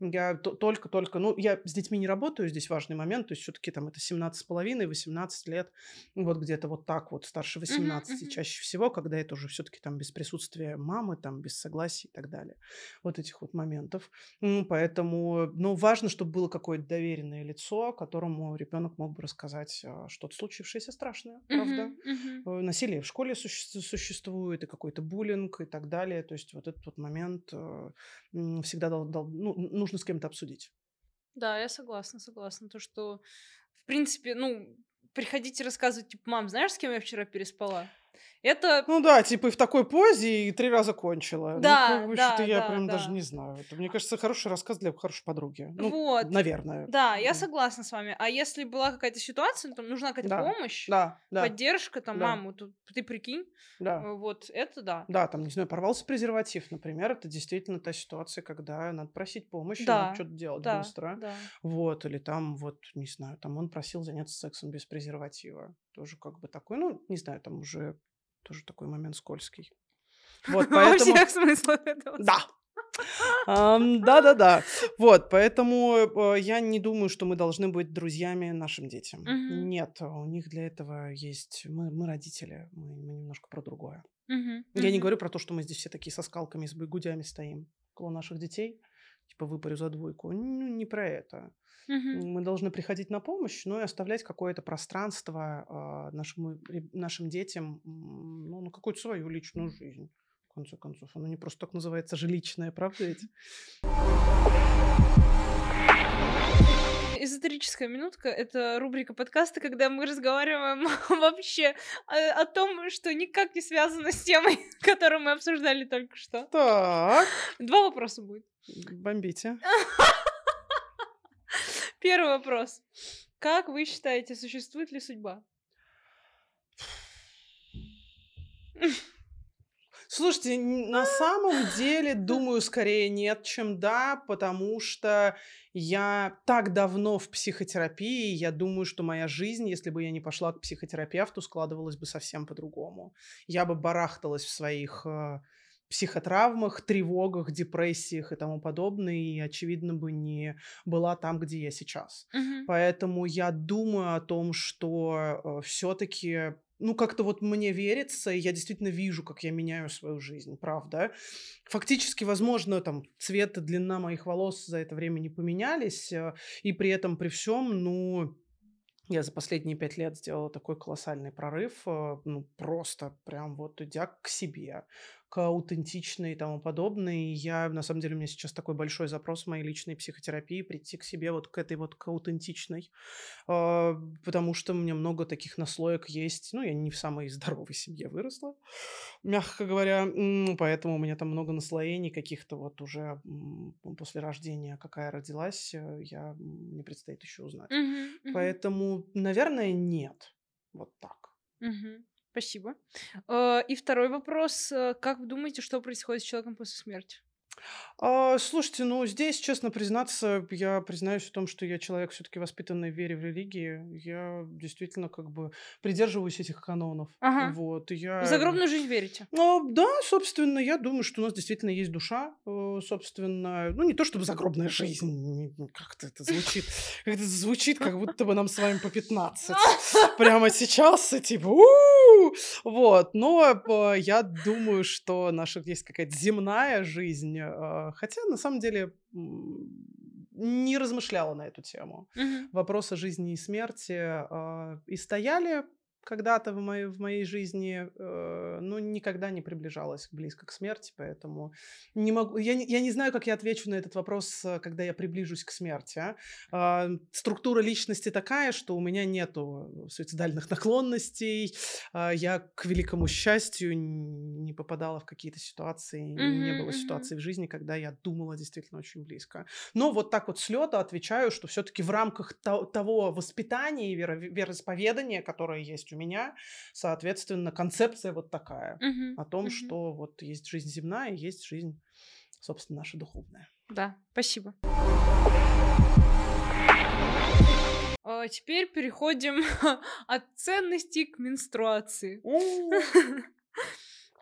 Я только-только, ну, я с детьми не работаю, здесь важный момент, то есть все-таки там это 17 с половиной, 18 лет, вот где-то вот так вот, старше 18 uh-huh, uh-huh. чаще всего, когда это уже все-таки там без присутствия мамы, там без согласия и так далее. Вот этих вот моментов. Поэтому, ну, важно, чтобы было какое-то доверенное лицо, которому ребенок мог бы рассказать а, что-то случившееся страшное, правда. Uh-huh, uh-huh. Насилие в школе суще- существует, и какой-то буллинг и так далее. То есть вот этот вот момент э, всегда дал, дал, ну, нужно с кем-то обсудить. Да, я согласна, согласна. То, что, в принципе, ну, приходите рассказывать, типа, мам, знаешь, с кем я вчера переспала? Это... Ну да, типа и в такой позе, и три раза кончила. Ну, да, ну, да, я да, прям да. даже не знаю. Это, мне кажется, хороший рассказ для хорошей подруги. Ну, вот. Наверное. Да, я согласна с вами. А если была какая-то ситуация, там нужна какая-то да. помощь, да, да. поддержка, там, да. маму, тут, ты прикинь, да. Э, вот это да. Да, там, не знаю, порвался презерватив, например, это действительно та ситуация, когда надо просить помощи, да. надо что-то делать да. быстро. Да. Вот, или там, вот, не знаю, там он просил заняться сексом без презерватива. Тоже как бы такой, ну, не знаю, там уже тоже такой момент скользкий. Вот, Во поэтому... всех смыслах этого. Да. Да-да-да. Вот, поэтому э, я не думаю, что мы должны быть друзьями нашим детям. Мгм. Нет, у них для этого есть... Мы, мы родители, мы, мы немножко про другое. Мгм, Я не говорю про то, что мы здесь все такие со скалками, с байгудями стоим около наших детей. Типа выпарю за двойку. Ну, не про это. Мгм. Мы должны приходить на помощь, но и оставлять какое-то пространство а, нашему, нашим детям, ну, на какую-то свою личную жизнь. В конце концов, оно не просто так называется же личное, правда ведь? Эзотерическая минутка — это рубрика подкаста, когда мы разговариваем вообще о, о том, что никак не связано с темой, которую мы обсуждали только что. Так, Два вопроса будет. бомбите. Первый вопрос. Как вы считаете, существует ли судьба? Слушайте, на самом деле, думаю, скорее нет, чем да, потому что я так давно в психотерапии, я думаю, что моя жизнь, если бы я не пошла к психотерапевту, складывалась бы совсем по-другому. Я бы барахталась в своих э, психотравмах, тревогах, депрессиях и тому подобное, и, очевидно, бы не была там, где я сейчас. Мгм. Поэтому я думаю о том, что все-таки, ну, как-то вот мне верится, и я действительно вижу, как я меняю свою жизнь, правда. Фактически, возможно, там цвет и длина моих волос за это время не поменялись, э, и при этом, при всем, ну, я за последние пять лет сделала такой колоссальный прорыв, э, ну, просто прям вот идя к себе, к аутентичной и тому подобное. И я, на самом деле, у меня сейчас такой большой запрос в моей личной психотерапии прийти к себе вот к этой вот к аутентичной, а, потому что у меня много таких наслоек есть. Ну, я не в самой здоровой семье выросла, мягко говоря, поэтому у меня там много наслоений каких-то вот уже м, после рождения, какая родилась, э, я, мне предстоит еще узнать. Мгм, Поэтому, наверное, нет. Вот так. мгм. Спасибо. Э, И второй вопрос. э, Как вы думаете, что происходит с человеком после смерти? А, слушайте, ну здесь, честно признаться, я признаюсь в том, что я человек все-таки воспитанный в вере в религии. Я действительно как бы придерживаюсь этих канонов. Ага. Вот, и В я... загробную жизнь верите? Ну, да, собственно, я думаю, что у нас действительно есть душа, э, собственно, ну, не то чтобы загробная жизнь, как-то это звучит, как-то звучит, как будто бы нам с вами по 15 прямо сейчас, и типа, вот, но э, я думаю, что наша есть какая-то земная жизнь, э, хотя на самом деле не размышляла на эту тему Мгм. вопросы жизни и смерти а, и стояли когда-то в моей, в моей жизни, э, но никогда не приближалась близко к смерти, поэтому не могу, я, не, я не знаю, как я отвечу на этот вопрос, э, когда я приближусь к смерти. а. А, структура личности такая, что у меня нету суицидальных наклонностей, а, я, к великому счастью, не попадала в какие-то ситуации, и не было мгм. ситуации в жизни, когда я думала действительно очень близко. Но вот так вот с лета отвечаю, что все-таки в рамках то- того воспитания и веро- вероисповедания, которое есть у меня, соответственно, концепция вот такая. О том, что вот есть жизнь земная и есть жизнь, собственно, наша духовная. Да, спасибо. А, Теперь переходим от ценностей к менструации.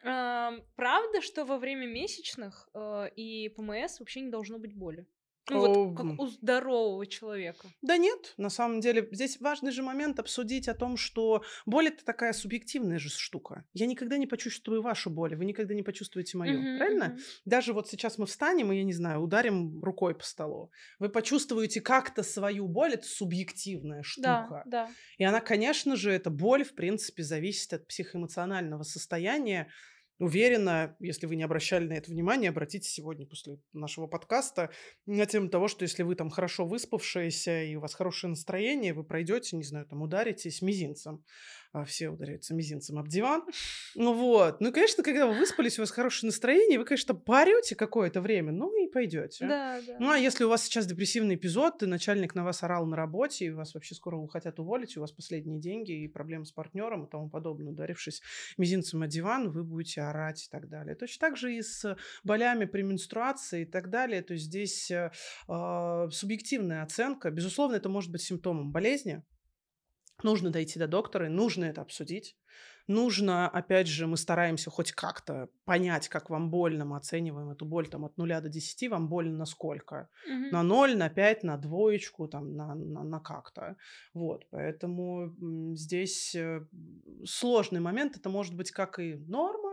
Правда, что во время месячных э, и ПМС вообще не должно быть боли? Ну вот как у здорового человека. Да нет, на самом деле, здесь важный же момент обсудить о том, что боль это такая субъективная же штука. Я никогда не почувствую вашу боль, вы никогда не почувствуете мою, Мгм, правильно? мгм. Даже вот сейчас мы встанем и, я не знаю, ударим рукой по столу. Вы почувствуете как-то свою боль, это субъективная штука. Да, да. И она, конечно же, эта боль, в принципе, зависит от психоэмоционального состояния. Уверена, если вы не обращали на это внимание, обратите сегодня после нашего подкаста на тему того, что если вы там хорошо выспавшиеся и у вас хорошее настроение, вы пройдете, не знаю, там ударитесь мизинцем. А все ударяются мизинцем об диван. Ну вот. Ну, и, конечно, когда вы выспались, у вас хорошее настроение, вы, конечно, поорете какое-то время, ну и пойдете. Да, да. Ну, а если у вас сейчас депрессивный эпизод, и начальник на вас орал на работе, и вас вообще скоро хотят уволить, и у вас последние деньги, и проблемы с партнером и тому подобное, ударившись мизинцем о диван, вы будете орать и так далее. Точно так же и с болями при менструации и так далее. То есть здесь э, а, субъективная оценка. Безусловно, это может быть симптомом болезни, Нужно дойти до доктора, и нужно это обсудить. Нужно, опять же, мы стараемся хоть как-то понять, как вам больно, мы оцениваем эту боль там от 0 до 10, вам больно на сколько? Мгм. На 0, на 5, на двоечку, там, на, на, на как-то. Вот, поэтому здесь э, сложный момент, это может быть как и норма,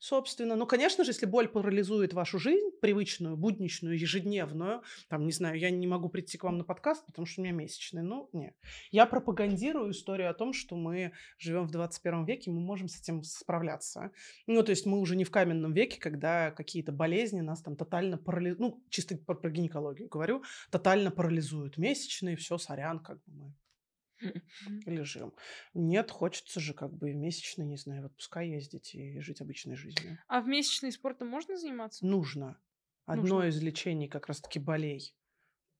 собственно. Ну, конечно же, если боль парализует вашу жизнь, привычную, будничную, ежедневную, там, не знаю, я не могу прийти к вам на подкаст, потому что у меня месячные, ну, нет. Я пропагандирую историю о том, что мы живем в 21 веке, мы можем с этим справляться. Ну, то есть мы уже не в каменном веке, когда какие-то болезни нас там тотально парализуют, ну, чисто про, про гинекологию говорю, тотально парализуют месячные, все, сорян, как бы мы. лежим. Нет, хочется же как бы месячные, не знаю, в отпуска ездить и жить обычной жизнью. А в месячные спортом можно заниматься? Нужно. Одно Нужно. из лечений как раз-таки болей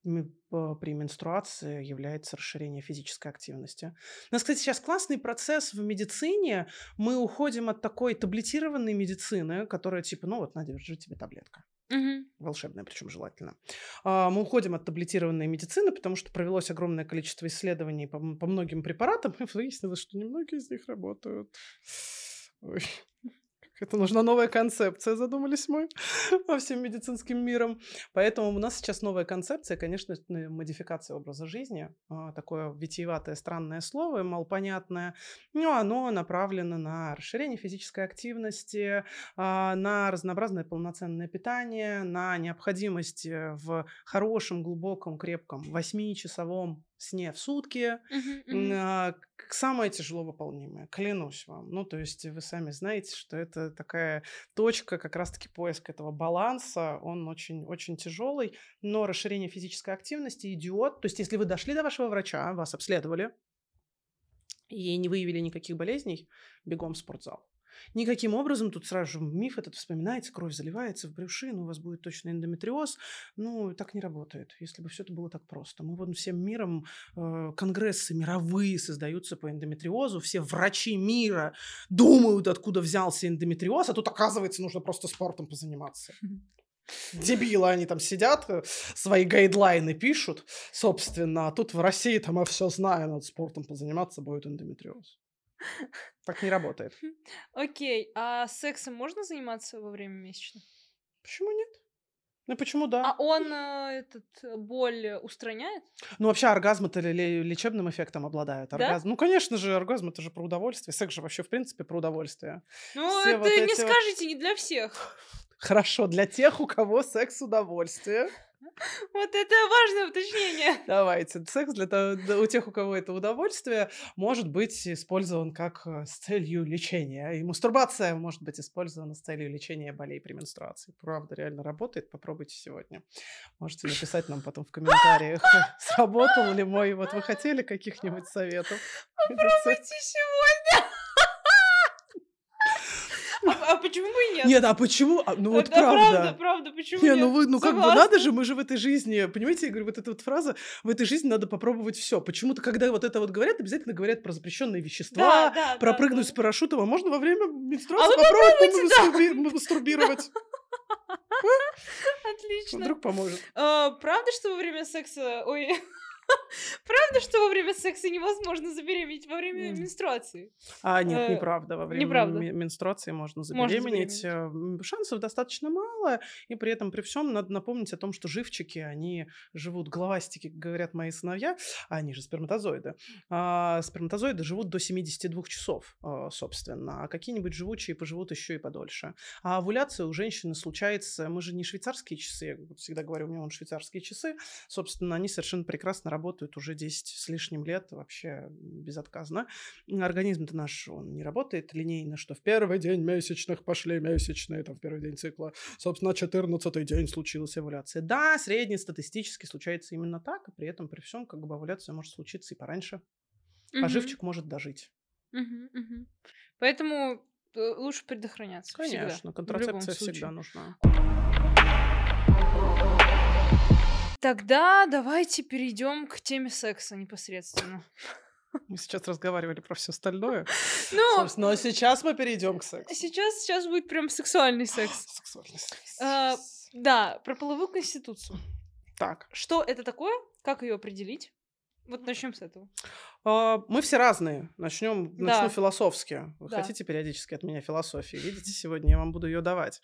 при менструации является расширение физической активности. У нас, кстати, сейчас классный процесс в медицине. Мы уходим от такой таблетированной медицины, которая типа, ну вот, Надя, держи тебе таблетка. Мгм. волшебная, причем желательно. А, Мы уходим от таблетированной медицины, потому что провелось огромное количество исследований по, по многим препаратам, и выяснилось, что немногие из них работают. Ой, это нужна новая концепция, задумались мы во всем медицинским миром. Поэтому у нас сейчас новая концепция, конечно, модификация образа жизни. А, Такое витиеватое, странное слово, малопонятное. Но оно направлено на расширение физической активности, а, на разнообразное полноценное питание, на необходимость э, в хорошем, глубоком, крепком 8-часовом сне в сутки, к- самое тяжело выполнимое, клянусь вам. Ну, то есть вы сами знаете, что это такая точка, как раз-таки поиск этого баланса, он очень, очень тяжелый, но расширение физической активности идет. То есть если вы дошли до вашего врача, вас обследовали, и не выявили никаких болезней, бегом в спортзал. Никаким образом тут сразу же миф этот вспоминается, кровь заливается в брюшину, у вас будет точно эндометриоз. Ну, так не работает, если бы все это было так просто. Мы вот всем миром, э, конгрессы мировые создаются по эндометриозу, все врачи мира думают, откуда взялся эндометриоз, а тут, оказывается, нужно просто спортом позаниматься. Дебилы, они там сидят, э, свои гайдлайны пишут, собственно, а тут в России там, а все знаю, надо спортом позаниматься, будет эндометриоз. Так не работает. Окей, а сексом можно заниматься во время месячных? Почему нет? Ну почему да? А он э, этот э, боль устраняет? Ну, вообще, оргазм это ле- лечебным эффектом обладает. Да? Оргазм. Ну, конечно же, оргазм это же про удовольствие. Секс же вообще, в принципе, про удовольствие. Ну, Все это вот не эти вот- скажете, не для всех. Хорошо, для тех, у кого секс удовольствие. Вот это важное уточнение. Давайте. Секс для того, у тех, у кого это удовольствие, может быть использован как э, с целью лечения. И мастурбация может быть использована с целью лечения болей при менструации. Правда, реально работает. Попробуйте сегодня. Можете написать нам потом в комментариях, сработал ли мой. Вот вы хотели каких-нибудь советов? Попробуйте сегодня. А, а почему нет? Нет, а почему? А, Ну вот правда, правда. правда, почему Не, нет? ну вы, ну как бы надо же, мы же в этой жизни, понимаете, я говорю, вот эта вот фраза, в этой жизни надо попробовать все. Почему-то, когда вот это вот говорят, обязательно говорят про запрещенные вещества, про прыгнуть с парашютом, а можно во время менструации А вы попробовать мастурби- мастурбировать? Отлично. Вдруг поможет. Правда, что во время секса... Ой... Правда, что во время секса невозможно забеременеть во время менструации? А, нет, Э, неправда. Во время неправда. ме- менструации можно Можно забеременеть. Э, Шансов достаточно мало, и при этом, при всем, надо напомнить о том, что живчики, они живут, головастики, говорят мои сыновья, а они же сперматозоиды. А, сперматозоиды живут до 72 часов, а, собственно, а какие-нибудь живучие поживут еще и подольше. А овуляция у женщины случается, мы же не швейцарские часы, я всегда говорю, у меня вон швейцарские часы, собственно, они совершенно прекрасно работают уже 10 с лишним лет вообще безотказно. Организм-то наш, он не работает линейно, что в первый день месячных пошли месячные, там в первый день цикла, собственно, 14 день случилась овуляция. Да, среднестатистически случается именно так, и при этом, при всем, как бы овуляция может случиться и пораньше, а Мгм. живчик может дожить. Мгм, мгм. Поэтому э, лучше предохраняться. всегда, Конечно, в любом контрацепция всегда нужна. Тогда давайте перейдем к теме секса непосредственно. Мы сейчас разговаривали про все остальное. Ну, Собственно, а сейчас мы перейдем к сексу. сейчас, сейчас будет прям сексуальный секс. Сексуальный секс. А, Да, про половую конституцию. Так, Что это такое? Как ее определить? Вот начнем с этого. А, мы все разные. Начнем, Да. начну философски. Вы Да. хотите периодически от меня философии? Видите, сегодня я вам буду ее давать.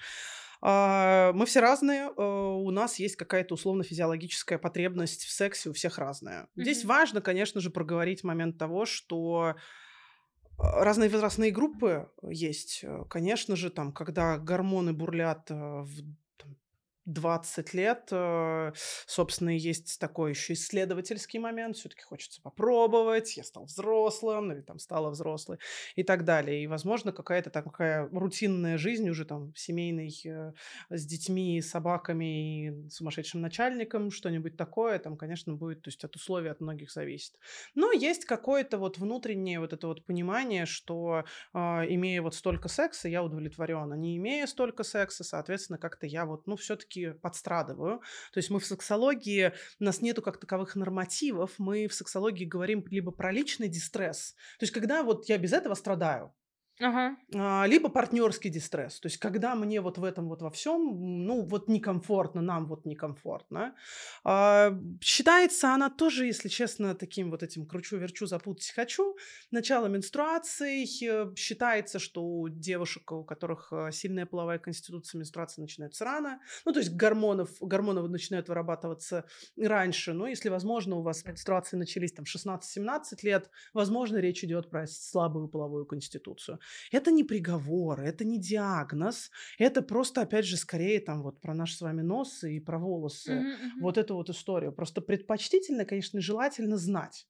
А, Мы все разные. э, У нас есть какая-то условно-физиологическая потребность в сексе, у всех разная. Здесь Мгм. важно, конечно же, проговорить момент того, что а, разные возрастные группы есть. Конечно же, там, когда гормоны бурлят э, в 20 лет, э, собственно, есть такой еще исследовательский момент. Все-таки хочется попробовать. Я стал взрослым, или там стала взрослой и так далее. И, возможно, какая-то такая рутинная жизнь уже там семейной э, с детьми, собаками и сумасшедшим начальником, что-нибудь такое, там, конечно, будет, то есть от условий от многих зависит. Но есть какое-то вот внутреннее вот это вот понимание, что а, имея вот столько секса, я удовлетворен, а не имея столько секса, соответственно, как-то я вот, ну, все-таки подстрадываю. То есть мы в сексологии, у нас нету как таковых нормативов, мы в сексологии говорим либо про личный дистресс, то есть когда вот я без этого страдаю, Ага. а, либо партнерский дистресс. То есть, когда мне вот в этом вот во всем, ну, вот некомфортно, нам вот некомфортно. А, Считается она тоже, если честно, таким вот этим кручу-верчу, запутать хочу. Начало менструации. э, Считается, что у девушек, у которых э, сильная половая конституция, менструация начинается рано. Ну, то есть гормонов, гормоны начинают вырабатываться раньше. Но если, возможно, у вас менструации начались там в 16-17 лет, возможно, речь идет про слабую половую конституцию. Это не приговор, это не диагноз, это просто, опять же, скорее там вот про наш с вами нос и про волосы. Мгм. Вот эту вот историю. Просто предпочтительно, конечно, желательно знать.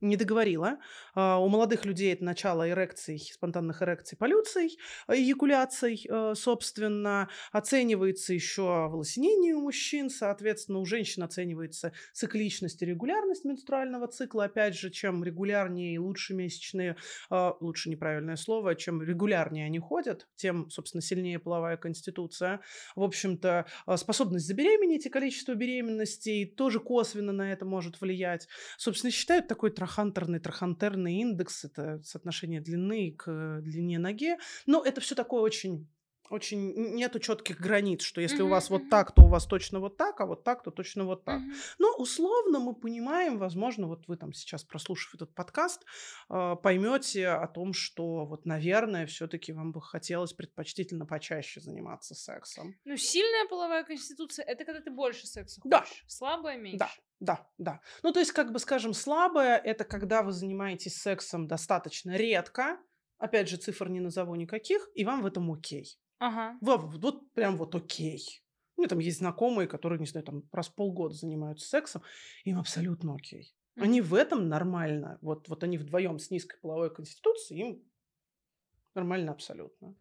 Не договорила. А, У молодых людей это начало эрекций, спонтанных эрекций, полюций, э, эякуляций, э, собственно, оценивается еще волосинение у мужчин, соответственно, у женщин оценивается цикличность и регулярность менструального цикла. Опять же, чем регулярнее и лучше месячные, а, лучше неправильное слово, чем регулярнее они ходят, тем, собственно, сильнее половая конституция. В общем-то, а, способность забеременеть и количество беременностей тоже косвенно на это может влиять. Собственно, считают такой трахантерный, трахантерный индекс, это соотношение длины к э, длине ноги. Но это все такое очень очень нету четких границ, что если у Мгм, вас вот так, то у вас точно вот так, а вот так, то точно вот так. Мгм. Но условно мы понимаем, возможно, вот вы там сейчас, прослушав этот подкаст, а, поймете о том, что вот, наверное, все-таки вам бы хотелось предпочтительно почаще заниматься сексом. Ну, сильная половая конституция это когда ты больше секса Да. хочешь. Слабая меньше. Да, да, да. Ну, то есть, как бы, скажем, слабое – это когда вы занимаетесь сексом достаточно редко, опять же, цифр не назову никаких, и вам в этом окей. Ага. Во- Вот прям вот окей. У меня там есть знакомые, которые, не знаю, там раз в полгода занимаются сексом, им абсолютно окей. Они в этом нормально. Вот, вот они вдвоем с низкой половой конституцией, им нормально абсолютно.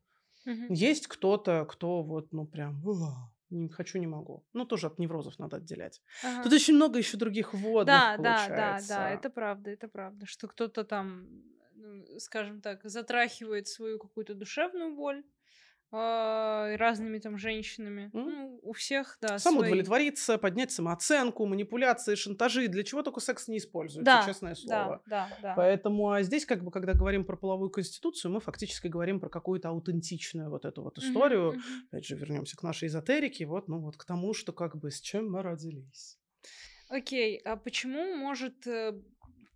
Мгм. Есть кто-то, кто вот, ну, прям, «Уа, не хочу, не могу. Ну, тоже от неврозов надо отделять. Ага. Тут очень много еще других вводных Да, да, да, получается. да, это правда, это правда, что кто-то там, ну, скажем так, затрахивает свою какую-то душевную боль разными там женщинами. М. Ну, у всех, да, Сам свои. удовлетвориться, поднять самооценку, манипуляции, шантажи. Для чего только секс не используется, Да, честное Да, слово. да, да. Поэтому а здесь, как бы, когда говорим про половую конституцию, мы фактически говорим про какую-то аутентичную вот эту вот историю. мгм. Опять же, вернемся к нашей эзотерике, вот, ну вот к тому, что как бы с чем мы родились. Окей, а почему может э,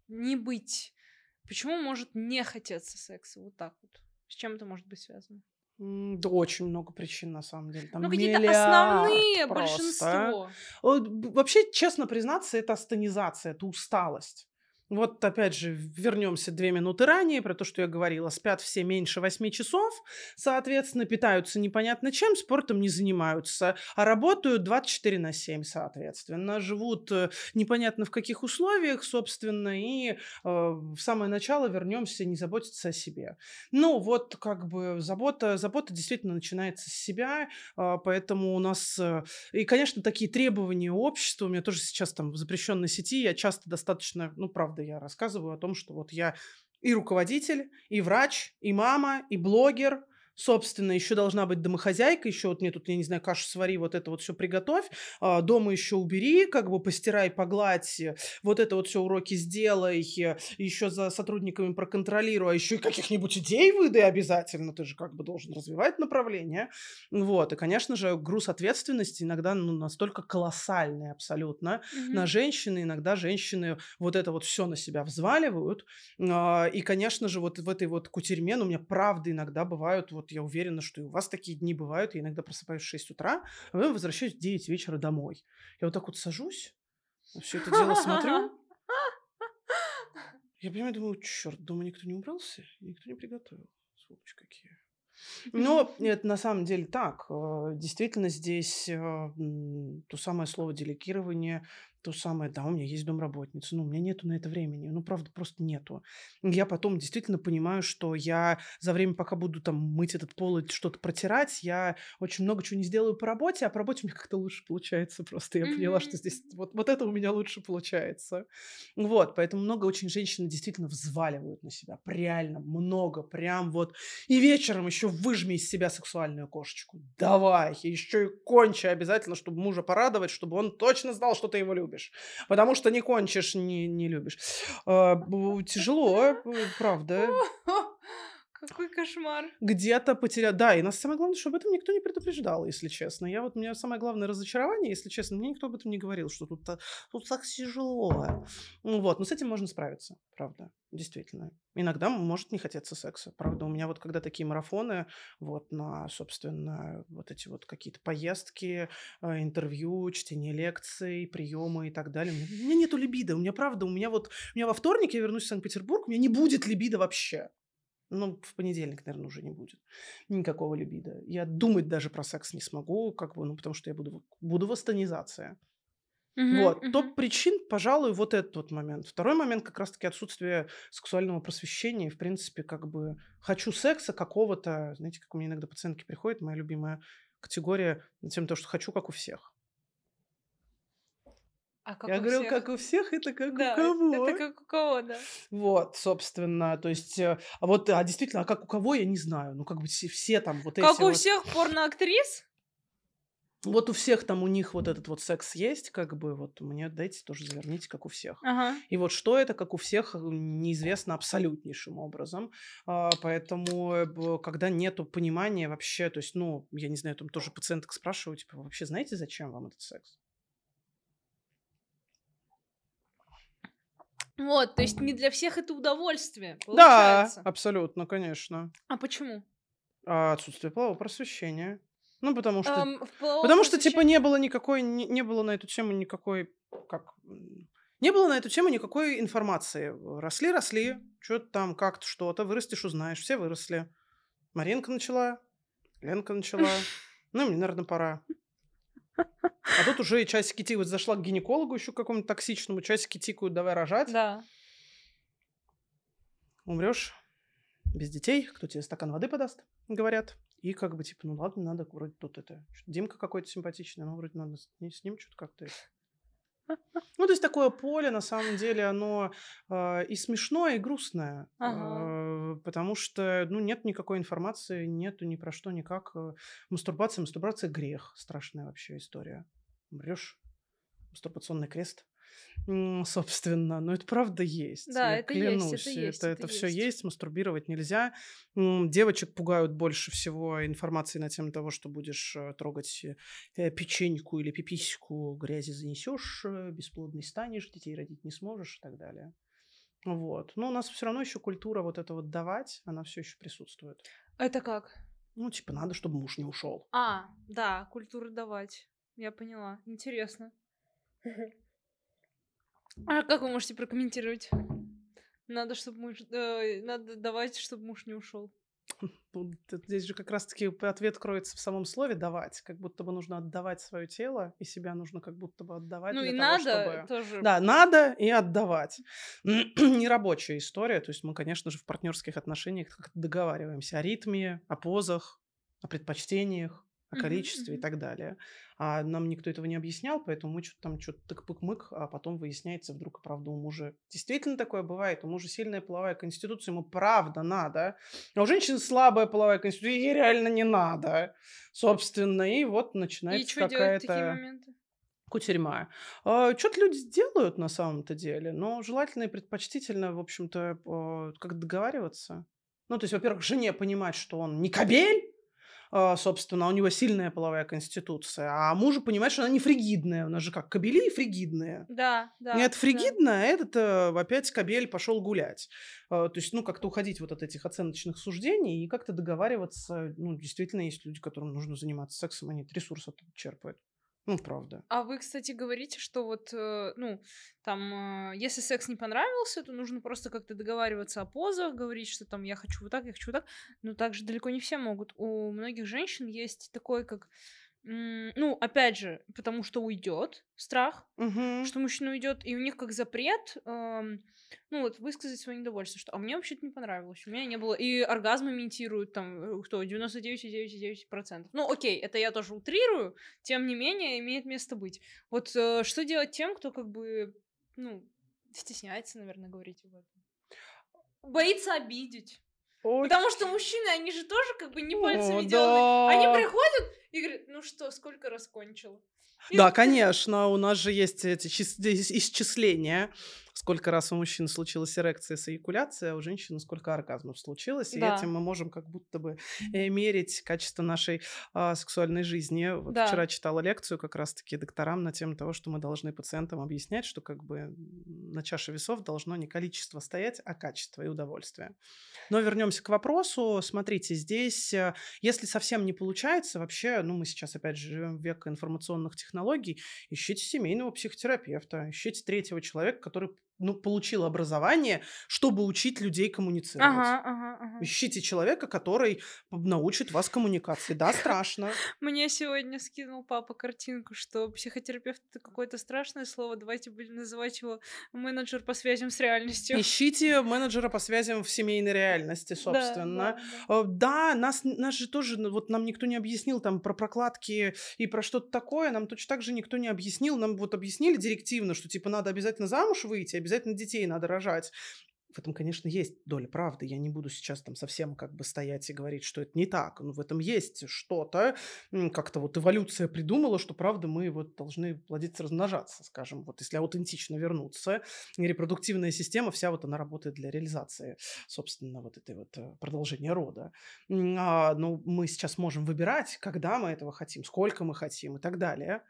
не быть? Почему может не хотеться секса вот так вот? С чем это может быть связано? Да очень много причин, на самом деле. Там ну, какие-то основные, просто. большинство. Вообще, честно признаться, это астенизация, это усталость. Вот опять же, вернемся две минуты ранее про то, что я говорила. Спят все меньше 8 часов, соответственно, питаются непонятно чем, спортом не занимаются, а работают 24 на 7, соответственно. Живут э, непонятно в каких условиях, собственно, и э, в самое начало вернемся, не заботиться о себе. Ну, вот как бы забота, забота действительно начинается с себя, а, поэтому у нас... э, И, конечно, такие требования общества, у меня тоже сейчас там в запрещенной сети, я часто достаточно, ну, правда, я рассказываю о том, что вот я и руководитель, и врач, и мама, и блогер, собственно, еще должна быть домохозяйка, еще вот мне тут, я не знаю, кашу свари, вот это вот все приготовь, а, дома еще убери, как бы постирай, погладь, вот это вот все уроки сделай, еще за сотрудниками проконтролируй, а еще и каких-нибудь идей выдай обязательно, ты же как бы должен развивать направление. Вот, и, конечно же, груз ответственности иногда ну, настолько колоссальный абсолютно mm-hmm. на женщины, иногда женщины вот это вот все на себя взваливают, а, и, конечно же, вот в этой вот кутерьме, ну, у меня правда иногда бывают вот вот я уверена, что и у вас такие дни бывают. Я иногда просыпаюсь в 6 утра, а потом возвращаюсь в 9 вечера домой. Я вот так вот сажусь, все это дело смотрю. Я понимаю, думаю, черт, дома никто не убрался, никто не приготовил. Сволочь какие. Но это на самом деле так. Э, действительно, здесь э, то самое слово делегирование то самое, да, у меня есть домработница, но у меня нету на это времени, ну, правда, просто нету. Я потом действительно понимаю, что я за время, пока буду там мыть этот пол и что-то протирать, я очень много чего не сделаю по работе, а по работе у меня как-то лучше получается просто. Я поняла, что здесь вот, вот это у меня лучше получается. Вот, поэтому много очень женщин действительно взваливают на себя, реально много, прям вот. И вечером еще выжми из себя сексуальную кошечку. Давай, еще и кончи обязательно, чтобы мужа порадовать, чтобы он точно знал, что ты его любишь любишь. Потому что не кончишь, не, не любишь. А, тяжело, э, правда. Какой кошмар. Где-то потерял. Да, и нас самое главное, что об этом никто не предупреждал, если честно. Я вот, у меня самое главное разочарование, если честно, мне никто об этом не говорил, что тут, тут так тяжело. Ну вот, но с этим можно справиться, правда, действительно. Иногда может не хотеться секса, правда. У меня вот когда такие марафоны, вот на, собственно, вот эти вот какие-то поездки, э, интервью, чтение лекций, приемы и так далее. У меня нету либидо. У меня, правда, у меня вот, у меня во вторник я вернусь в Санкт-Петербург, у меня не будет либидо вообще. Ну, в понедельник, наверное, уже не будет никакого либидо. Я думать даже про секс не смогу, как бы, ну, потому что я буду, буду в Угу, вот. Угу. Топ причин, пожалуй, вот этот вот момент. Второй момент как раз-таки отсутствие сексуального просвещения. И, в принципе, как бы хочу секса какого-то. Знаете, как у меня иногда пациентки приходят, моя любимая категория на тему того, что хочу, как у всех. А как Я у говорю, всех? как у всех, это как Да, у кого. это как у кого, да. Вот, собственно, то есть, э, а вот, а действительно, а как у кого, я не знаю. Ну, как бы все, все там вот Как эти у вот... всех порноактрис? Вот у всех там у них вот этот вот секс есть, как бы, вот мне дайте тоже заверните, как у всех. Ага. И вот что это, как у всех, неизвестно абсолютнейшим образом. А, Поэтому, э, когда нету понимания вообще, то есть, ну, я не знаю, там тоже пациенток спрашиваю, типа, «Вы вообще знаете, зачем вам этот секс? Вот, то есть не для всех это удовольствие, Да, получается. абсолютно, конечно. А почему? А отсутствие полового просвещения. Ну, потому что... Половом Потому что, типа, не было никакой... Не, не было на эту тему никакой... Как... Не было на эту тему никакой информации. Росли, росли, что-то там, как-то, что-то. Вырастешь, узнаешь. Все выросли. Маринка начала, Ленка начала. Ну, мне, наверное, пора. А тут уже часики тикают. Зашла к гинекологу еще какому-то токсичному. Часики тикают, давай рожать. Да. Умрешь без детей. Кто тебе стакан воды подаст, говорят. И как бы, типа, ну ладно, надо вроде тут это... Димка какой-то симпатичный, но вроде надо с, не- с ним что-то как-то... Ну, то есть такое поле, на самом деле, оно э, и смешное, и грустное. Ага. Э, потому что, ну, нет никакой информации, нету ни про что, никак. Э, Мастурбация, мастурбация – грех. Страшная вообще история. Умрешь, мастурбационный крест. Собственно, но это правда есть. Да, я это есть, это клянусь, есть, это, это все есть. есть, мастурбировать нельзя. Девочек пугают больше всего информацией на тему того, что будешь э, трогать э, печеньку или пипиську, грязи занесешь, э, бесплодный станешь, детей родить не сможешь и так далее. Вот. Но у нас все равно еще культура вот это вот давать, она все еще присутствует. Это как? Ну, типа, надо, чтобы муж не ушел. А, да, культура давать. Я поняла. Интересно. А как вы можете прокомментировать? Надо, чтобы муж... э, надо давать, чтобы муж не ушел. Ну, здесь же как раз-таки ответ кроется в самом слове «давать». Как будто бы нужно отдавать свое тело, и себя нужно как будто бы отдавать Ну для и того, надо чтобы... тоже. Да, надо и отдавать. Нерабочая история. То есть мы, конечно же, в партнерских отношениях как-то договариваемся о ритме, о позах, о предпочтениях, о количестве и так далее. А нам никто этого не объяснял, поэтому мы что-то там что-то тык-пык-мык, а потом выясняется вдруг, правда, у мужа действительно такое бывает, у мужа сильная половая конституция, ему правда надо, а у женщины слабая половая конституция, ей реально не надо, собственно, и вот начинается какая-то кутерьма. А, Что-то люди делают на самом-то деле, но желательно и предпочтительно, в общем-то, а, как договариваться. Ну, то есть, во-первых, жене понимать, что он не кобель, а, собственно, у него сильная половая конституция, а мужу понимать, что она не фригидная. У нас же как, кобели и фригидные. Да, да. Нет, фригидно, да. а этот э, опять кобель пошел гулять. То есть, ну, как-то уходить вот от этих оценочных суждений и как-то договариваться. Ну, действительно, есть люди, которым нужно заниматься сексом, они этот ресурс оттуда черпают. Ну, правда. А вы, кстати, говорите, что вот, э, ну, там, э, если секс не понравился, то нужно просто как-то договариваться о позах, говорить, что там я хочу вот так, я хочу вот так. Но так же далеко не все могут. У многих женщин есть такой, как ну, опять же, потому что уйдет страх, угу. что мужчина уйдет, и у них как запрет, эм, ну вот высказать свое недовольство, что а мне вообще-то не понравилось, у меня не было, и оргазмы имитируют там, э, кто, 99,9%. Ну окей, это я тоже утрирую, тем не менее имеет место быть. Вот э, что делать тем, кто как бы, ну, стесняется, наверное, говорить об этом? Боится обидеть. Очень... Потому что мужчины, они же тоже как бы не пальцами О, деланы. Да. Они приходят и говорят, ну что, сколько раз кончил? Да, конечно, у нас же есть эти исчисления сколько раз у мужчин случилась эрекция с эякуляцией, а у женщины сколько оргазмов случилось. Да. И этим мы можем как будто бы э, мерить качество нашей а, сексуальной жизни. Вот да. вчера читала лекцию как раз-таки докторам на тему того, что мы должны пациентам объяснять, что как бы на чаше весов должно не количество стоять, а качество и удовольствие. Но вернемся к вопросу. Смотрите, здесь, э, если совсем не получается, вообще, ну, мы сейчас, опять же, живем в век информационных технологий, ищите семейного психотерапевта, ищите третьего человека, который ну, получил образование, чтобы учить людей коммуницировать. Ага, ага, ага. Ищите человека, который научит вас коммуникации. Да, страшно. Мне сегодня скинул папа картинку, что психотерапевт это какое-то страшное слово. Давайте будем называть его менеджер по связям с реальностью. Ищите менеджера по связям в семейной реальности, собственно. Да, да, да. да нас, нас же тоже, ну, вот нам никто не объяснил там про прокладки и про что-то такое. Нам точно так же никто не объяснил. Нам вот объяснили директивно, что типа надо обязательно замуж выйти, обязательно детей надо рожать. В этом, конечно, есть доля правды. Я не буду сейчас там совсем как бы стоять и говорить, что это не так. Но в этом есть что-то. Как-то вот эволюция придумала, что, правда, мы вот должны плодиться, размножаться, скажем. Вот если аутентично вернуться. Репродуктивная система вся вот она работает для реализации, собственно, вот этой вот э, продолжения рода. А, но мы сейчас можем выбирать, когда мы этого хотим, сколько мы хотим и так далее.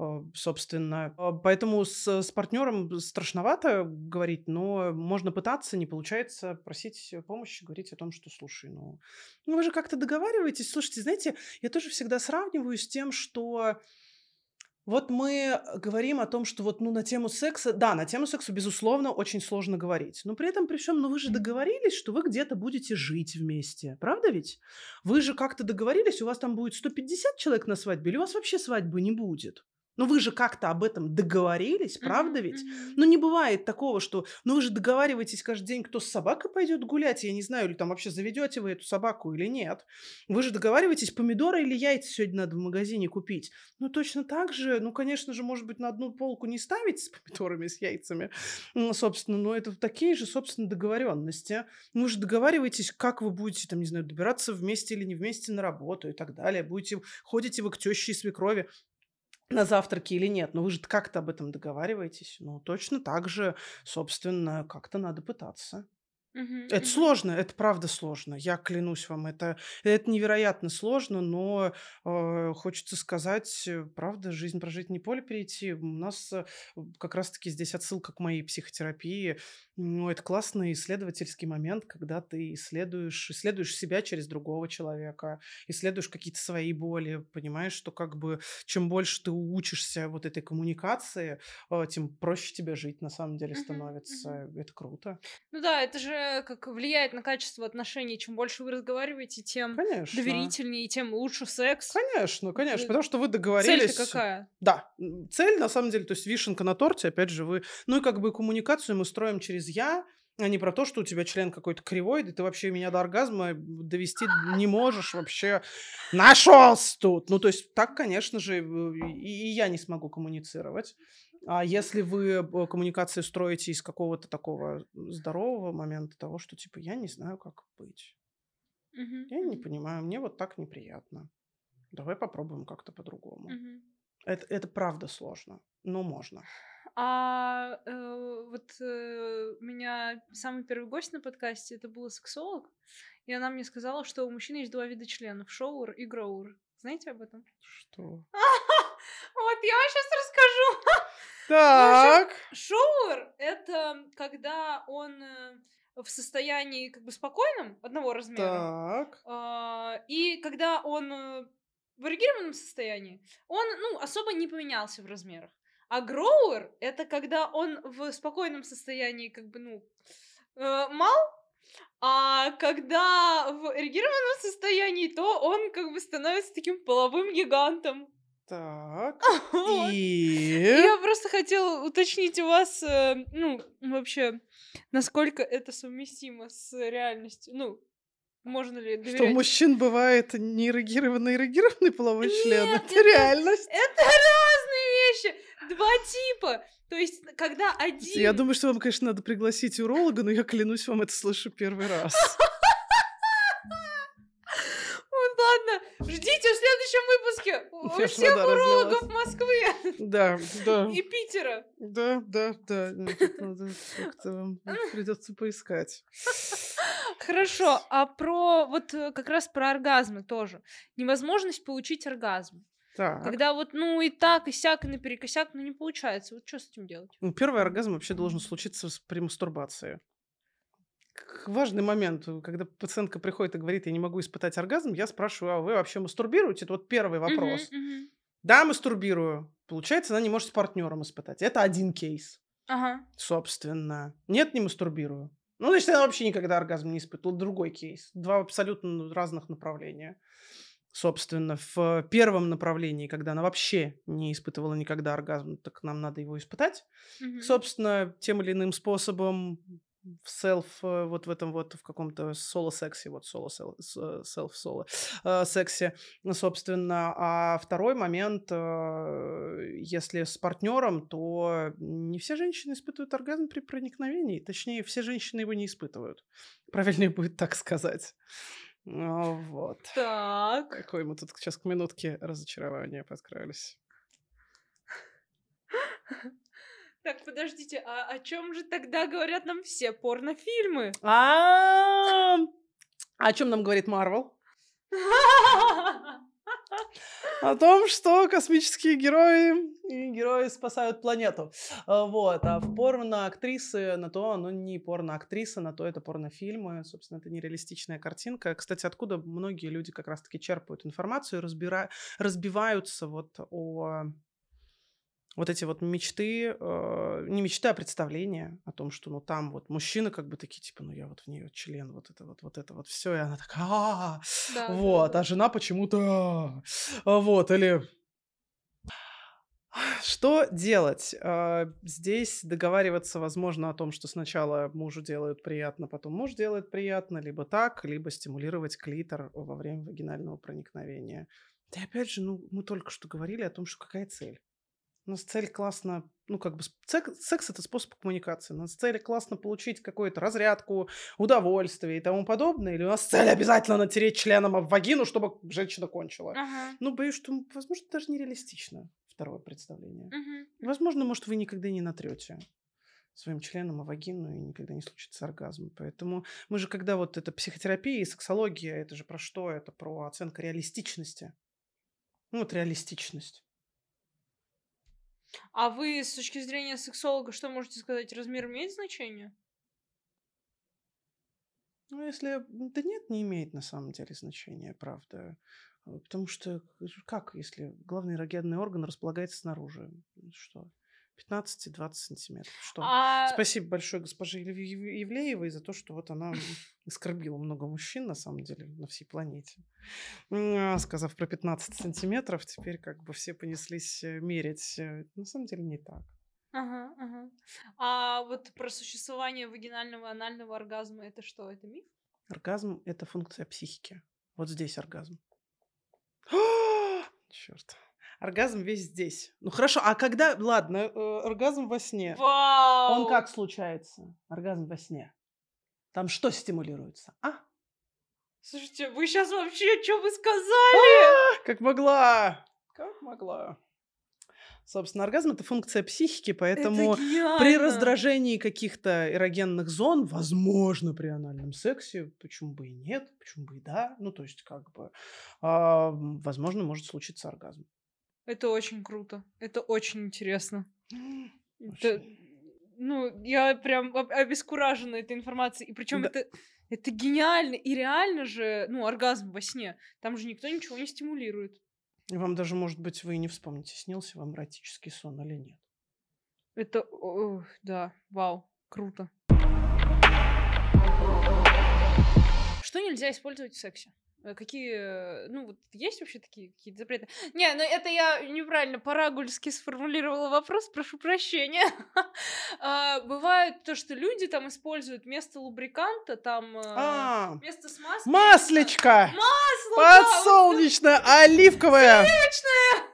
А, собственно. А, поэтому с, с партнером страшновато говорить, но можно пытаться, не получается, просить помощи, говорить о том, что, слушай, ну, ну вы же как-то договариваетесь. Слушайте, знаете, я тоже всегда сравниваю с тем, что вот мы говорим о том, что вот ну, на тему секса, да, на тему секса, безусловно, очень сложно говорить. Но при этом, при всем, ну вы же договорились, что вы где-то будете жить вместе. Правда ведь? Вы же как-то договорились, у вас там будет 150 человек на свадьбе, или у вас вообще свадьбы не будет? Ну вы же как-то об этом договорились, правда ведь? Ну не бывает такого, что, ну вы же договариваетесь каждый день, кто с собакой пойдет гулять, я не знаю, или там вообще заведете вы эту собаку или нет. Вы же договариваетесь, помидоры или яйца сегодня надо в магазине купить. Ну точно так же, ну конечно же, может быть, на одну полку не ставить с помидорами, с яйцами, ну, собственно, но это такие же, собственно, договоренности. Вы же договариваетесь, как вы будете, там, не знаю, добираться вместе или не вместе на работу и так далее. Будете, ходите вы к теще и свекрови на завтраке или нет. Но вы же как-то об этом договариваетесь. Ну, точно так же, собственно, как-то надо пытаться. Мгм, Это сложно, это правда сложно. Я клянусь вам, это, это невероятно сложно, но э, хочется сказать, э, правда, жизнь прожить не поле перейти. У нас э, как раз-таки здесь отсылка к моей психотерапии. Ну, это классный исследовательский момент, когда ты исследуешь, исследуешь себя через другого человека, исследуешь какие-то свои боли, понимаешь, что как бы чем больше ты учишься вот этой коммуникации, э, тем проще тебе жить на самом деле становится. Это круто. Ну да, это же как влияет на качество отношений. Чем больше вы разговариваете, тем Конечно. доверительнее, тем лучше секс. Конечно, конечно, потому что вы договорились. Цель-то какая? Да, цель на самом деле, то есть вишенка на торте, опять же, вы, ну и как бы коммуникацию мы строим через я, А не про то, что у тебя член какой-то кривой, и ты вообще меня до оргазма довести не можешь вообще. Нашелся тут! Ну, то есть так, конечно же, и, и я не смогу коммуницировать. А если вы э, коммуникации строите из какого-то такого здорового момента того, что типа я не знаю, как быть. Мгм, Я не понимаю, мне вот так неприятно. Давай попробуем как-то по-другому. мгм. Это, это правда сложно, но можно. А э, вот э, у меня самый первый гость на подкасте это была сексолог, и она мне сказала, что у мужчин есть два вида членов: шоур и гроур. Знаете об этом? Что? Вот я вам сейчас расскажу. Так. Шоур это когда он э, в состоянии как бы спокойном одного размера, Так. а, и когда он э, в эрегированном состоянии, он ну особо не поменялся в размерах. А гроуэр это когда он в спокойном состоянии как бы ну э, мал, а когда в эрегированном состоянии, то он как бы становится таким половым гигантом. Так. И... Я просто хотела уточнить у вас, э, ну, вообще, насколько это совместимо с реальностью. Ну, можно ли Что у доверять? мужчин бывает неэрегированный эрегированный половой член? Нет, Это это- реальность. Это разные вещи! Два типа! То есть, когда один... Я думаю, что вам, конечно, надо пригласить уролога, но я клянусь, вам это слышу первый раз. Ладно, ждите в следующем выпуске у всех урологов. Москвы Да, да, и Питера. да, да, да. Надо как-то придется поискать. Хорошо, а про вот э, как раз про оргазмы тоже. Невозможность получить оргазм. Так. Когда вот, ну, и так, и сяк, и наперекосяк, ну, не получается. Вот что с этим делать? Ну, первый оргазм вообще должен случиться при мастурбации. Важный момент, э, когда пациентка приходит и говорит, я не могу испытать оргазм, я спрашиваю, а вы вообще мастурбируете? Это вот первый вопрос. мгм. Да, мастурбирую. Получается, она не может с партнером испытать. Это один кейс, Ага. собственно. Нет, не мастурбирую. Ну, значит, она вообще никогда оргазм не испытывала. Другой кейс. Два абсолютно разных направления. Собственно, в первом направлении, когда она вообще не испытывала никогда оргазм, так нам надо его испытать. мгм. Собственно, тем или иным способом в селф, э, вот в этом вот, в каком-то соло-сексе, вот соло селф-соло э, сексе, собственно. А второй момент, э, если с партнером, то не все женщины испытывают оргазм при проникновении. Точнее, все женщины его не испытывают. Правильнее будет так сказать. Ну, Вот. Так. Какой мы тут сейчас к минутке разочарования подкрались. Так, подождите, а о чем же тогда говорят нам все порнофильмы? А о чем нам говорит Марвел? О том, что космические герои и герои спасают планету. А, Вот. А в порно-актрисы на то, оно не порно-актриса, на то это порнофильмы. Собственно, это нереалистичная картинка. Кстати, откуда многие люди как раз-таки черпают информацию, разбира... разбиваются вот о вот эти вот мечты, э, не мечты, а представления о том, что ну там вот мужчины как бы такие, типа, ну я вот в нее член, вот это вот, вот это вот все, и она такая, «А, Да, вот, да. а жена почему-то, а, вот, или что делать? А, Здесь договариваться, возможно, о том, что сначала мужу делают приятно, потом муж делает приятно, либо так, либо стимулировать клитор во время вагинального проникновения. Да и опять же, ну, мы только что говорили о том, что какая цель. У нас цель классно, ну, как бы, сек- секс, это способ коммуникации. У нас цель классно получить какую-то разрядку, удовольствие и тому подобное. Или у нас цель обязательно натереть членом об вагину, чтобы женщина кончила. Ага. Ну, боюсь, что, возможно, даже нереалистично второе представление. Мгм. Возможно, может, вы никогда не натрете своим членом о вагину и никогда не случится оргазм. Поэтому мы же, когда вот это психотерапия и сексология, это же про что? Это про оценку реалистичности. Ну, вот реалистичность. А вы с точки зрения сексолога что можете сказать? Размер имеет значение? Ну, если... Да нет, не имеет на самом деле значения, правда. Э, Потому что как, если главный эрогенный орган располагается снаружи? Что? 15-20 сантиметров. Что? А... Спасибо большое госпоже Ев- Ев- Евлеевой за то, что вот она оскорбила много мужчин, на самом деле, на всей планете. А, Сказав про 15 сантиметров, теперь как бы все понеслись э, мерить. Э, На самом деле не так. Ага, ага. А вот про существование вагинального анального оргазма это что? Это миф? Оргазм— это функция психики. Вот здесь оргазм. Черт. Оргазм весь здесь. Ну хорошо, а когда... Ладно, э, оргазм во сне. Вау! Он как случается? Оргазм во сне. Там что стимулируется? А? Слушайте, вы сейчас вообще что вы сказали? А, Как могла. Как могла. Собственно, оргазм — это функция психики, поэтому при раздражении каких-то эрогенных зон, возможно, при анальном сексе, почему бы и нет, почему бы и да, ну, то есть, как бы, м, возможно, может случиться оргазм. Это очень круто. Это очень интересно. Это, ну, я прям об- обескуражена этой информацией. И причем Да. это, это гениально. И реально же, ну, оргазм во сне. Там же никто ничего не стимулирует. И вам даже, может быть, вы и не вспомните, снился вам эротический сон или нет. Это, о, да, вау, круто. Что нельзя использовать в сексе? Э, Какие, э, ну, вот есть вообще такие какие-то запреты? Не, ну это я неправильно по-рагульски сформулировала вопрос, прошу прощения. А, Бывает то, что люди там используют вместо лубриканта, там, э, А, вместо смазки... маслечко! Масло, да, Подсолнечное, оливковое! Ну, вот,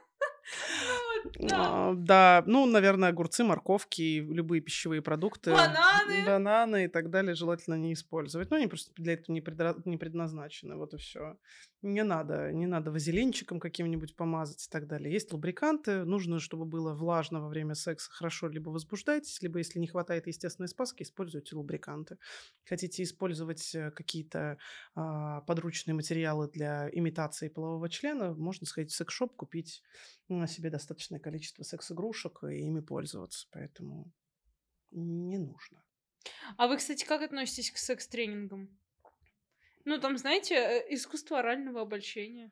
да. А, Да, ну, наверное, огурцы, морковки любые пищевые продукты. Бананы. Бананы и так далее желательно не использовать. Ну, они просто для этого не, предра- не предназначены, вот и все. Не надо, не надо вазелинчиком каким-нибудь помазать и так далее. Есть лубриканты, нужно, чтобы было влажно во время секса, хорошо, либо возбуждайтесь, либо, если не хватает естественной спаски, используйте лубриканты. Хотите использовать э, какие-то а, подручные материалы для имитации полового члена, можно сходить в секс-шоп, купить м, себе достаточное количество секс-игрушек и ими пользоваться. Поэтому не нужно. А вы, кстати, как относитесь к секс-тренингам? Ну, там, знаете, э, искусство орального обольщения.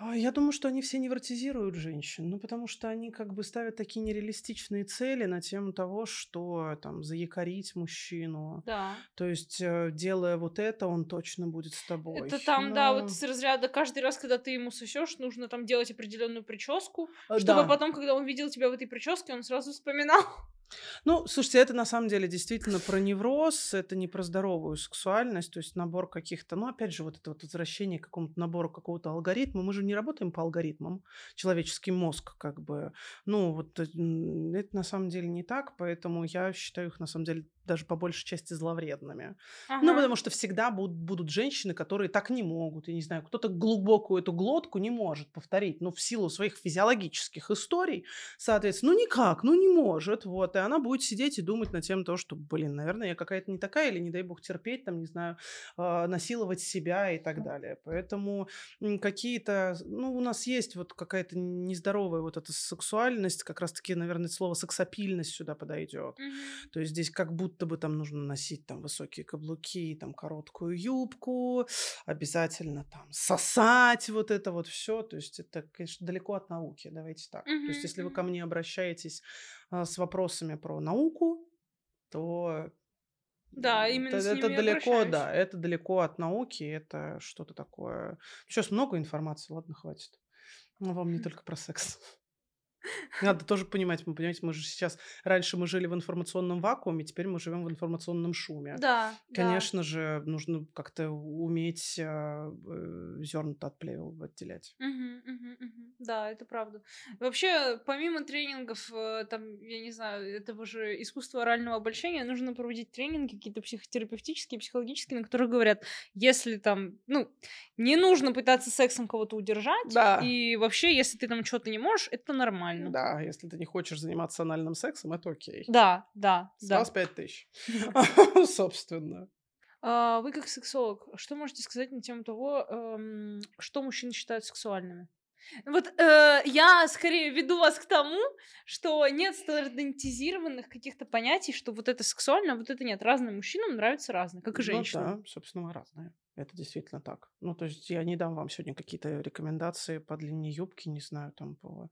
А, Я думаю, что они все невротизируют женщин, ну, потому что они как бы ставят такие нереалистичные цели на тему того, что там заякорить мужчину. Да. То есть, э, делая вот это, он точно будет с тобой. Это там, да, Ну, вот с разряда каждый раз, когда ты ему сосешь, нужно там делать определенную прическу, э, чтобы да. потом, когда он видел тебя в этой прическе, он сразу вспоминал. Ну, слушайте, это на самом деле действительно про невроз, это не про здоровую сексуальность, то есть набор каких-то, ну, опять же, вот это вот возвращение к какому-то набору какого-то алгоритма. Мы же не работаем по алгоритмам, человеческий мозг как бы, ну, вот э, это на самом деле не так, поэтому я считаю их на самом деле даже по большей части зловредными. Ну, Ага. потому что всегда будут, будут женщины, которые так не могут. Я не знаю, кто-то глубокую эту глотку не может повторить, ну, в силу своих физиологических историй, соответственно, ну, никак, ну, не может, вот. И она будет сидеть и думать на тему того, что, блин, наверное, я какая-то не такая, или, не дай бог, терпеть, там, не знаю, а, насиловать себя и так далее. Поэтому какие-то, ну, у нас есть вот какая-то нездоровая вот эта сексуальность, как раз-таки, наверное, слово сексапильность сюда подойдет. Мгм. То есть здесь как будто бы там нужно носить там высокие каблуки, там короткую юбку, обязательно там сосать вот это вот все. То есть это, конечно, далеко от науки, давайте так. То есть если вы ко мне обращаетесь а, с вопросами про науку, то Да, именно это, с это далеко, обращаюсь. да, это далеко от науки, это что-то такое. Сейчас много информации, ладно, хватит. Но вам не только про секс. Надо тоже понимать, мы понимаете, мы же сейчас раньше мы жили в информационном вакууме, теперь мы живем в информационном шуме. Да, да. Конечно же, нужно как-то уметь зерна от плевел отделять. Мгм, мгм, мгм. Да, это правда. Вообще, помимо тренингов, э, там, я не знаю, этого же искусства орального обольщения, нужно проводить тренинги какие-то психотерапевтические, психологические, на которых говорят, если там, ну, не нужно пытаться сексом кого-то удержать, Да. и вообще, если ты там что-то не можешь, это нормально. Да, если ты не хочешь заниматься анальным сексом, это окей. Да, да, С да. вас пять тысяч. Собственно. А, вы как сексолог, что можете сказать на тему того, эм, что мужчины считают сексуальными? Вот э, я скорее веду вас к тому, что нет стандартизированных каких-то понятий, что вот это сексуально, а вот это нет. Разным мужчинам нравится разное, как и женщинам. Ну да, собственно, мы разные. Это действительно так. Ну, то есть я не дам вам сегодня какие-то рекомендации по длине юбки, не знаю, там по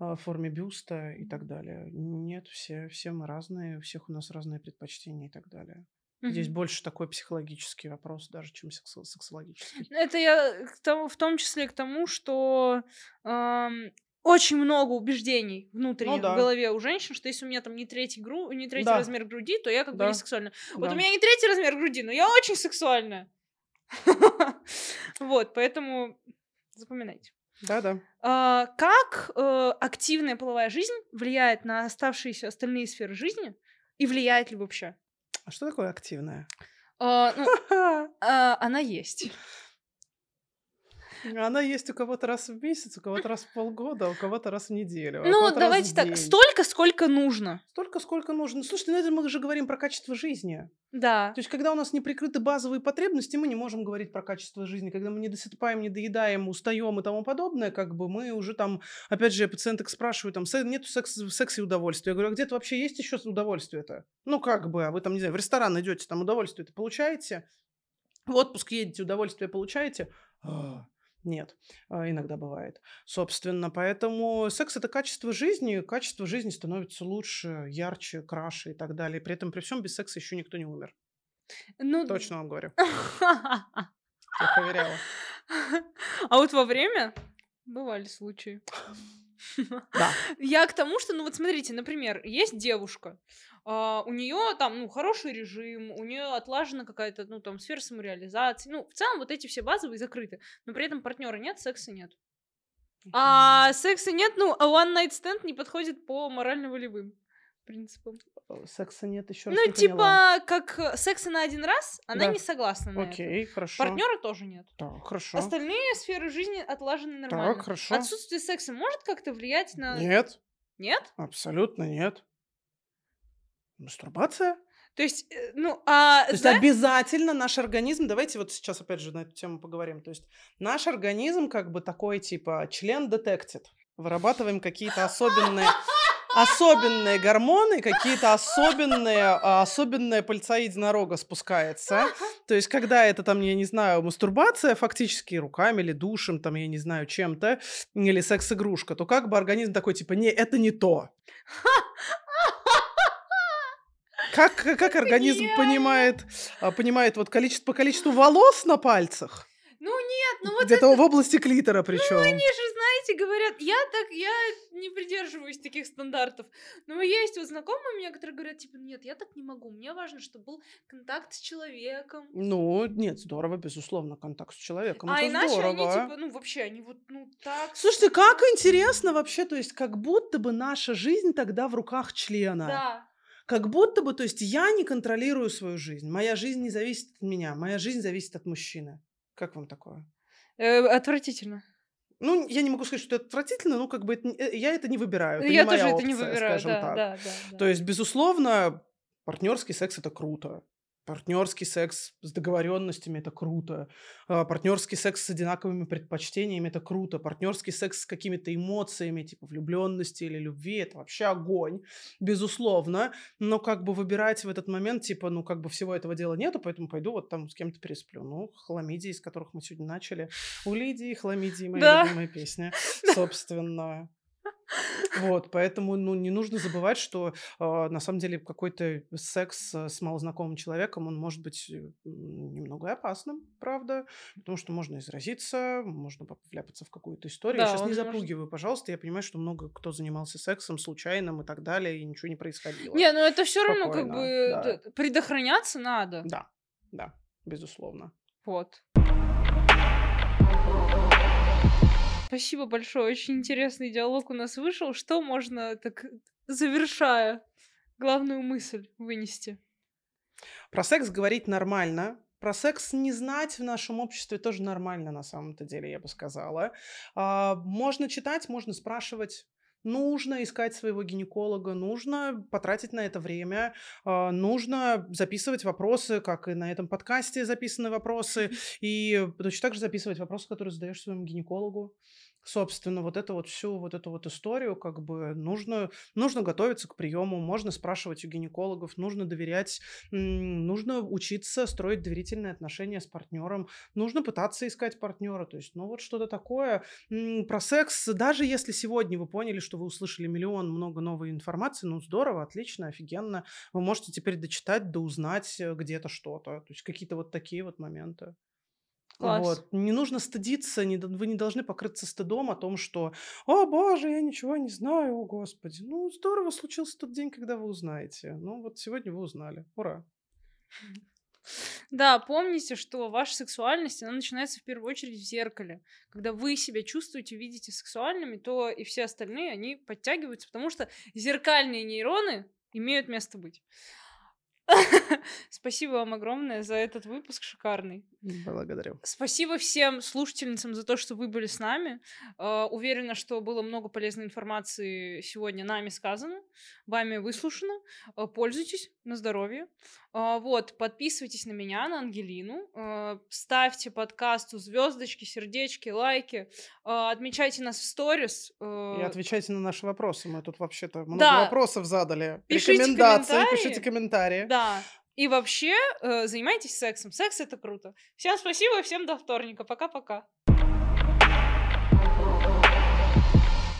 а, форме бюста и так далее. Нет, все, все мы разные, у всех у нас разные предпочтения и так далее. Здесь Мгм. больше такой психологический вопрос, даже чем сексо- сексологический. Это я к тому, в том числе к тому, что эм, очень много убеждений Ну внутренних в да. голове у женщин, что если у меня там не третий, гру... не третий Да. размер груди, то я как бы Да. не сексуальна. Вот Да. у меня не третий размер груди, но я очень сексуальная. Вот, поэтому запоминайте. Да-да. А, Как э, активная половая жизнь влияет на оставшиеся остальные сферы жизни и влияет ли вообще? А что такое активная? А, ну, а, Она есть. Она есть у кого-то раз в месяц, у кого-то раз в полгода, у кого-то раз в неделю. а Ну, кого-то раз в давайте так, столько, сколько нужно. Столько, сколько нужно. Слушайте, ну это мы же говорим про качество жизни. Да. То есть, когда у нас не прикрыты базовые потребности, мы не можем говорить про качество жизни. Когда мы не досыпаем, не доедаем, устаем и тому подобное, как бы мы уже там, опять же, пациенток спрашивают, там, «Се- нету секс, в сексе удовольствия. Я говорю, а где-то вообще есть еще удовольствие-то? Ну, как бы, а вы там, не знаю, в ресторан идете, там удовольствие-то получаете? В отпуск едете, удовольствие получаете? А, Нет, а, иногда бывает. Собственно, поэтому секс это качество жизни, качество жизни становится лучше, ярче, краше и так далее. При этом при всем без секса еще никто не умер. Ну, Точно вам говорю. Я проверяла. А вот во время бывали случаи. Да. Я к тому, что, ну вот смотрите, например, есть девушка, а, у нее там, ну, хороший режим, у нее отлажена какая-то, ну, там, сфера самореализации. Ну, в целом вот эти все базовые закрыты, но при этом партнера нет, секса нет. А секса нет, ну, а one night stand не подходит по морально-волевым принципам. Э, Секса нет еще раз. Ну, не типа, поняла. как э, секса на один раз, она Да. не согласна на это. Окей, хорошо. Партнера тоже нет. Так, хорошо. Остальные сферы жизни отлажены нормально. Так, хорошо. Отсутствие секса может как-то влиять на... Нет, Нет? абсолютно нет. Мастурбация? То есть, э, ну, а... То есть зна- обязательно наш организм, давайте вот сейчас опять же на эту тему поговорим. То есть наш организм как бы такой типа член детектит. Вырабатываем какие-то особенные особенные гормоны, какие-то особенные, а, особенная пыльца единорога спускается. То есть, когда это там, я не знаю, мастурбация, фактически руками или душем, там, я не знаю, чем-то, или секс-игрушка, то как бы организм такой, типа, не, это не то. Как, как, организм понимает, а, понимает вот количество, по количеству волос на пальцах? Ну нет, ну вот Где-то в области клитора причем. они же, знаете, говорят, я так, я не придерживаюсь таких стандартов. Но есть вот знакомые у меня, которые говорят, типа, нет, я так не могу, мне важно, чтобы был контакт с человеком. Ну, нет, здорово, безусловно, контакт с человеком. а это иначе здорово. они, типа, ну вообще, они вот, ну так... Слушайте, как интересно вообще, то есть как будто бы наша жизнь тогда в руках члена. Да. Как будто бы, то есть я не контролирую свою жизнь, моя жизнь не зависит от меня, моя жизнь зависит от мужчины. Как вам такое? Э, отвратительно. Ну, я не могу сказать, что это отвратительно, но как бы это не- э, я это не выбираю. Это я не моя тоже это не опция, выбираю, скажем да, так. да, да, да. То есть, безусловно, партнерский секс это круто. Партнерский секс с договоренностями это круто. Партнерский секс с одинаковыми предпочтениями это круто. Партнерский секс с какими-то эмоциями, типа влюбленности или любви, это вообще огонь, безусловно. Но как бы выбирать в этот момент, типа, ну как бы всего этого дела нету, поэтому пойду вот там с кем-то пересплю. Ну, хламидии, с которых мы сегодня начали. У Лидии хламидии, моя Да. любимая песня, собственно. Вот, поэтому, ну, не нужно забывать, что а, на самом деле какой-то секс э, с малознакомым человеком, он может быть э, немного опасным, правда, потому что можно изразиться, можно вляпаться в какую-то историю. Да, я сейчас не может- запугиваю, пожалуйста, я понимаю, что много кто занимался сексом случайным и так далее, и ничего не происходило. Не, ну это все равно как бы да. предохраняться надо. Да, да, безусловно. Вот. Спасибо большое, очень интересный диалог у нас вышел. Что можно, так завершая, главную мысль вынести? Про секс говорить нормально. Про секс не знать в нашем обществе тоже нормально, на самом-то деле, я бы сказала. А, можно читать, можно спрашивать. Нужно искать своего гинеколога, нужно потратить на это время, а, нужно записывать вопросы, как и на этом подкасте записаны вопросы, и точно так же записывать вопросы, которые задаешь своему гинекологу. Собственно, вот эту вот всю вот эту вот историю, как бы нужно, нужно готовиться к приему, можно спрашивать у гинекологов, нужно доверять нужно учиться строить доверительные отношения с партнером, нужно пытаться искать партнера, то есть, ну вот что-то такое. Про секс, даже если сегодня вы поняли, что вы услышали миллион много новой информации, ну здорово, отлично, офигенно, вы можете теперь дочитать, да узнать э, где-то что-то, то есть какие-то вот такие вот моменты. Класс. Вот. Не нужно стыдиться, не, вы не должны покрыться стыдом о том, что «О, боже, я ничего не знаю, о, господи». Ну, здорово случился тот день, когда вы узнаете. Ну, вот сегодня вы узнали. Ура. Да, помните, что ваша сексуальность, она начинается в первую очередь в зеркале. Когда вы себя чувствуете, видите сексуальными, то и все остальные, они подтягиваются, потому что зеркальные нейроны имеют место быть. Спасибо вам огромное за этот выпуск шикарный. Благодарю. Спасибо всем слушательницам за то, что вы были с нами. Э, Уверена, что было много полезной информации сегодня нами сказано, вами выслушано. Э, Пользуйтесь на здоровье. Э, Вот, подписывайтесь на меня, на Ангелину. Ставьте подкасту звездочки, сердечки, лайки. Отмечайте нас в сторис. И отвечайте на наши вопросы. Мы тут вообще-то много Да. вопросов задали. Пишите Рекомендации, комментарии. пишите комментарии. Да. И вообще, э, занимайтесь сексом. Секс это круто. Всем спасибо, всем до вторника. Пока-пока.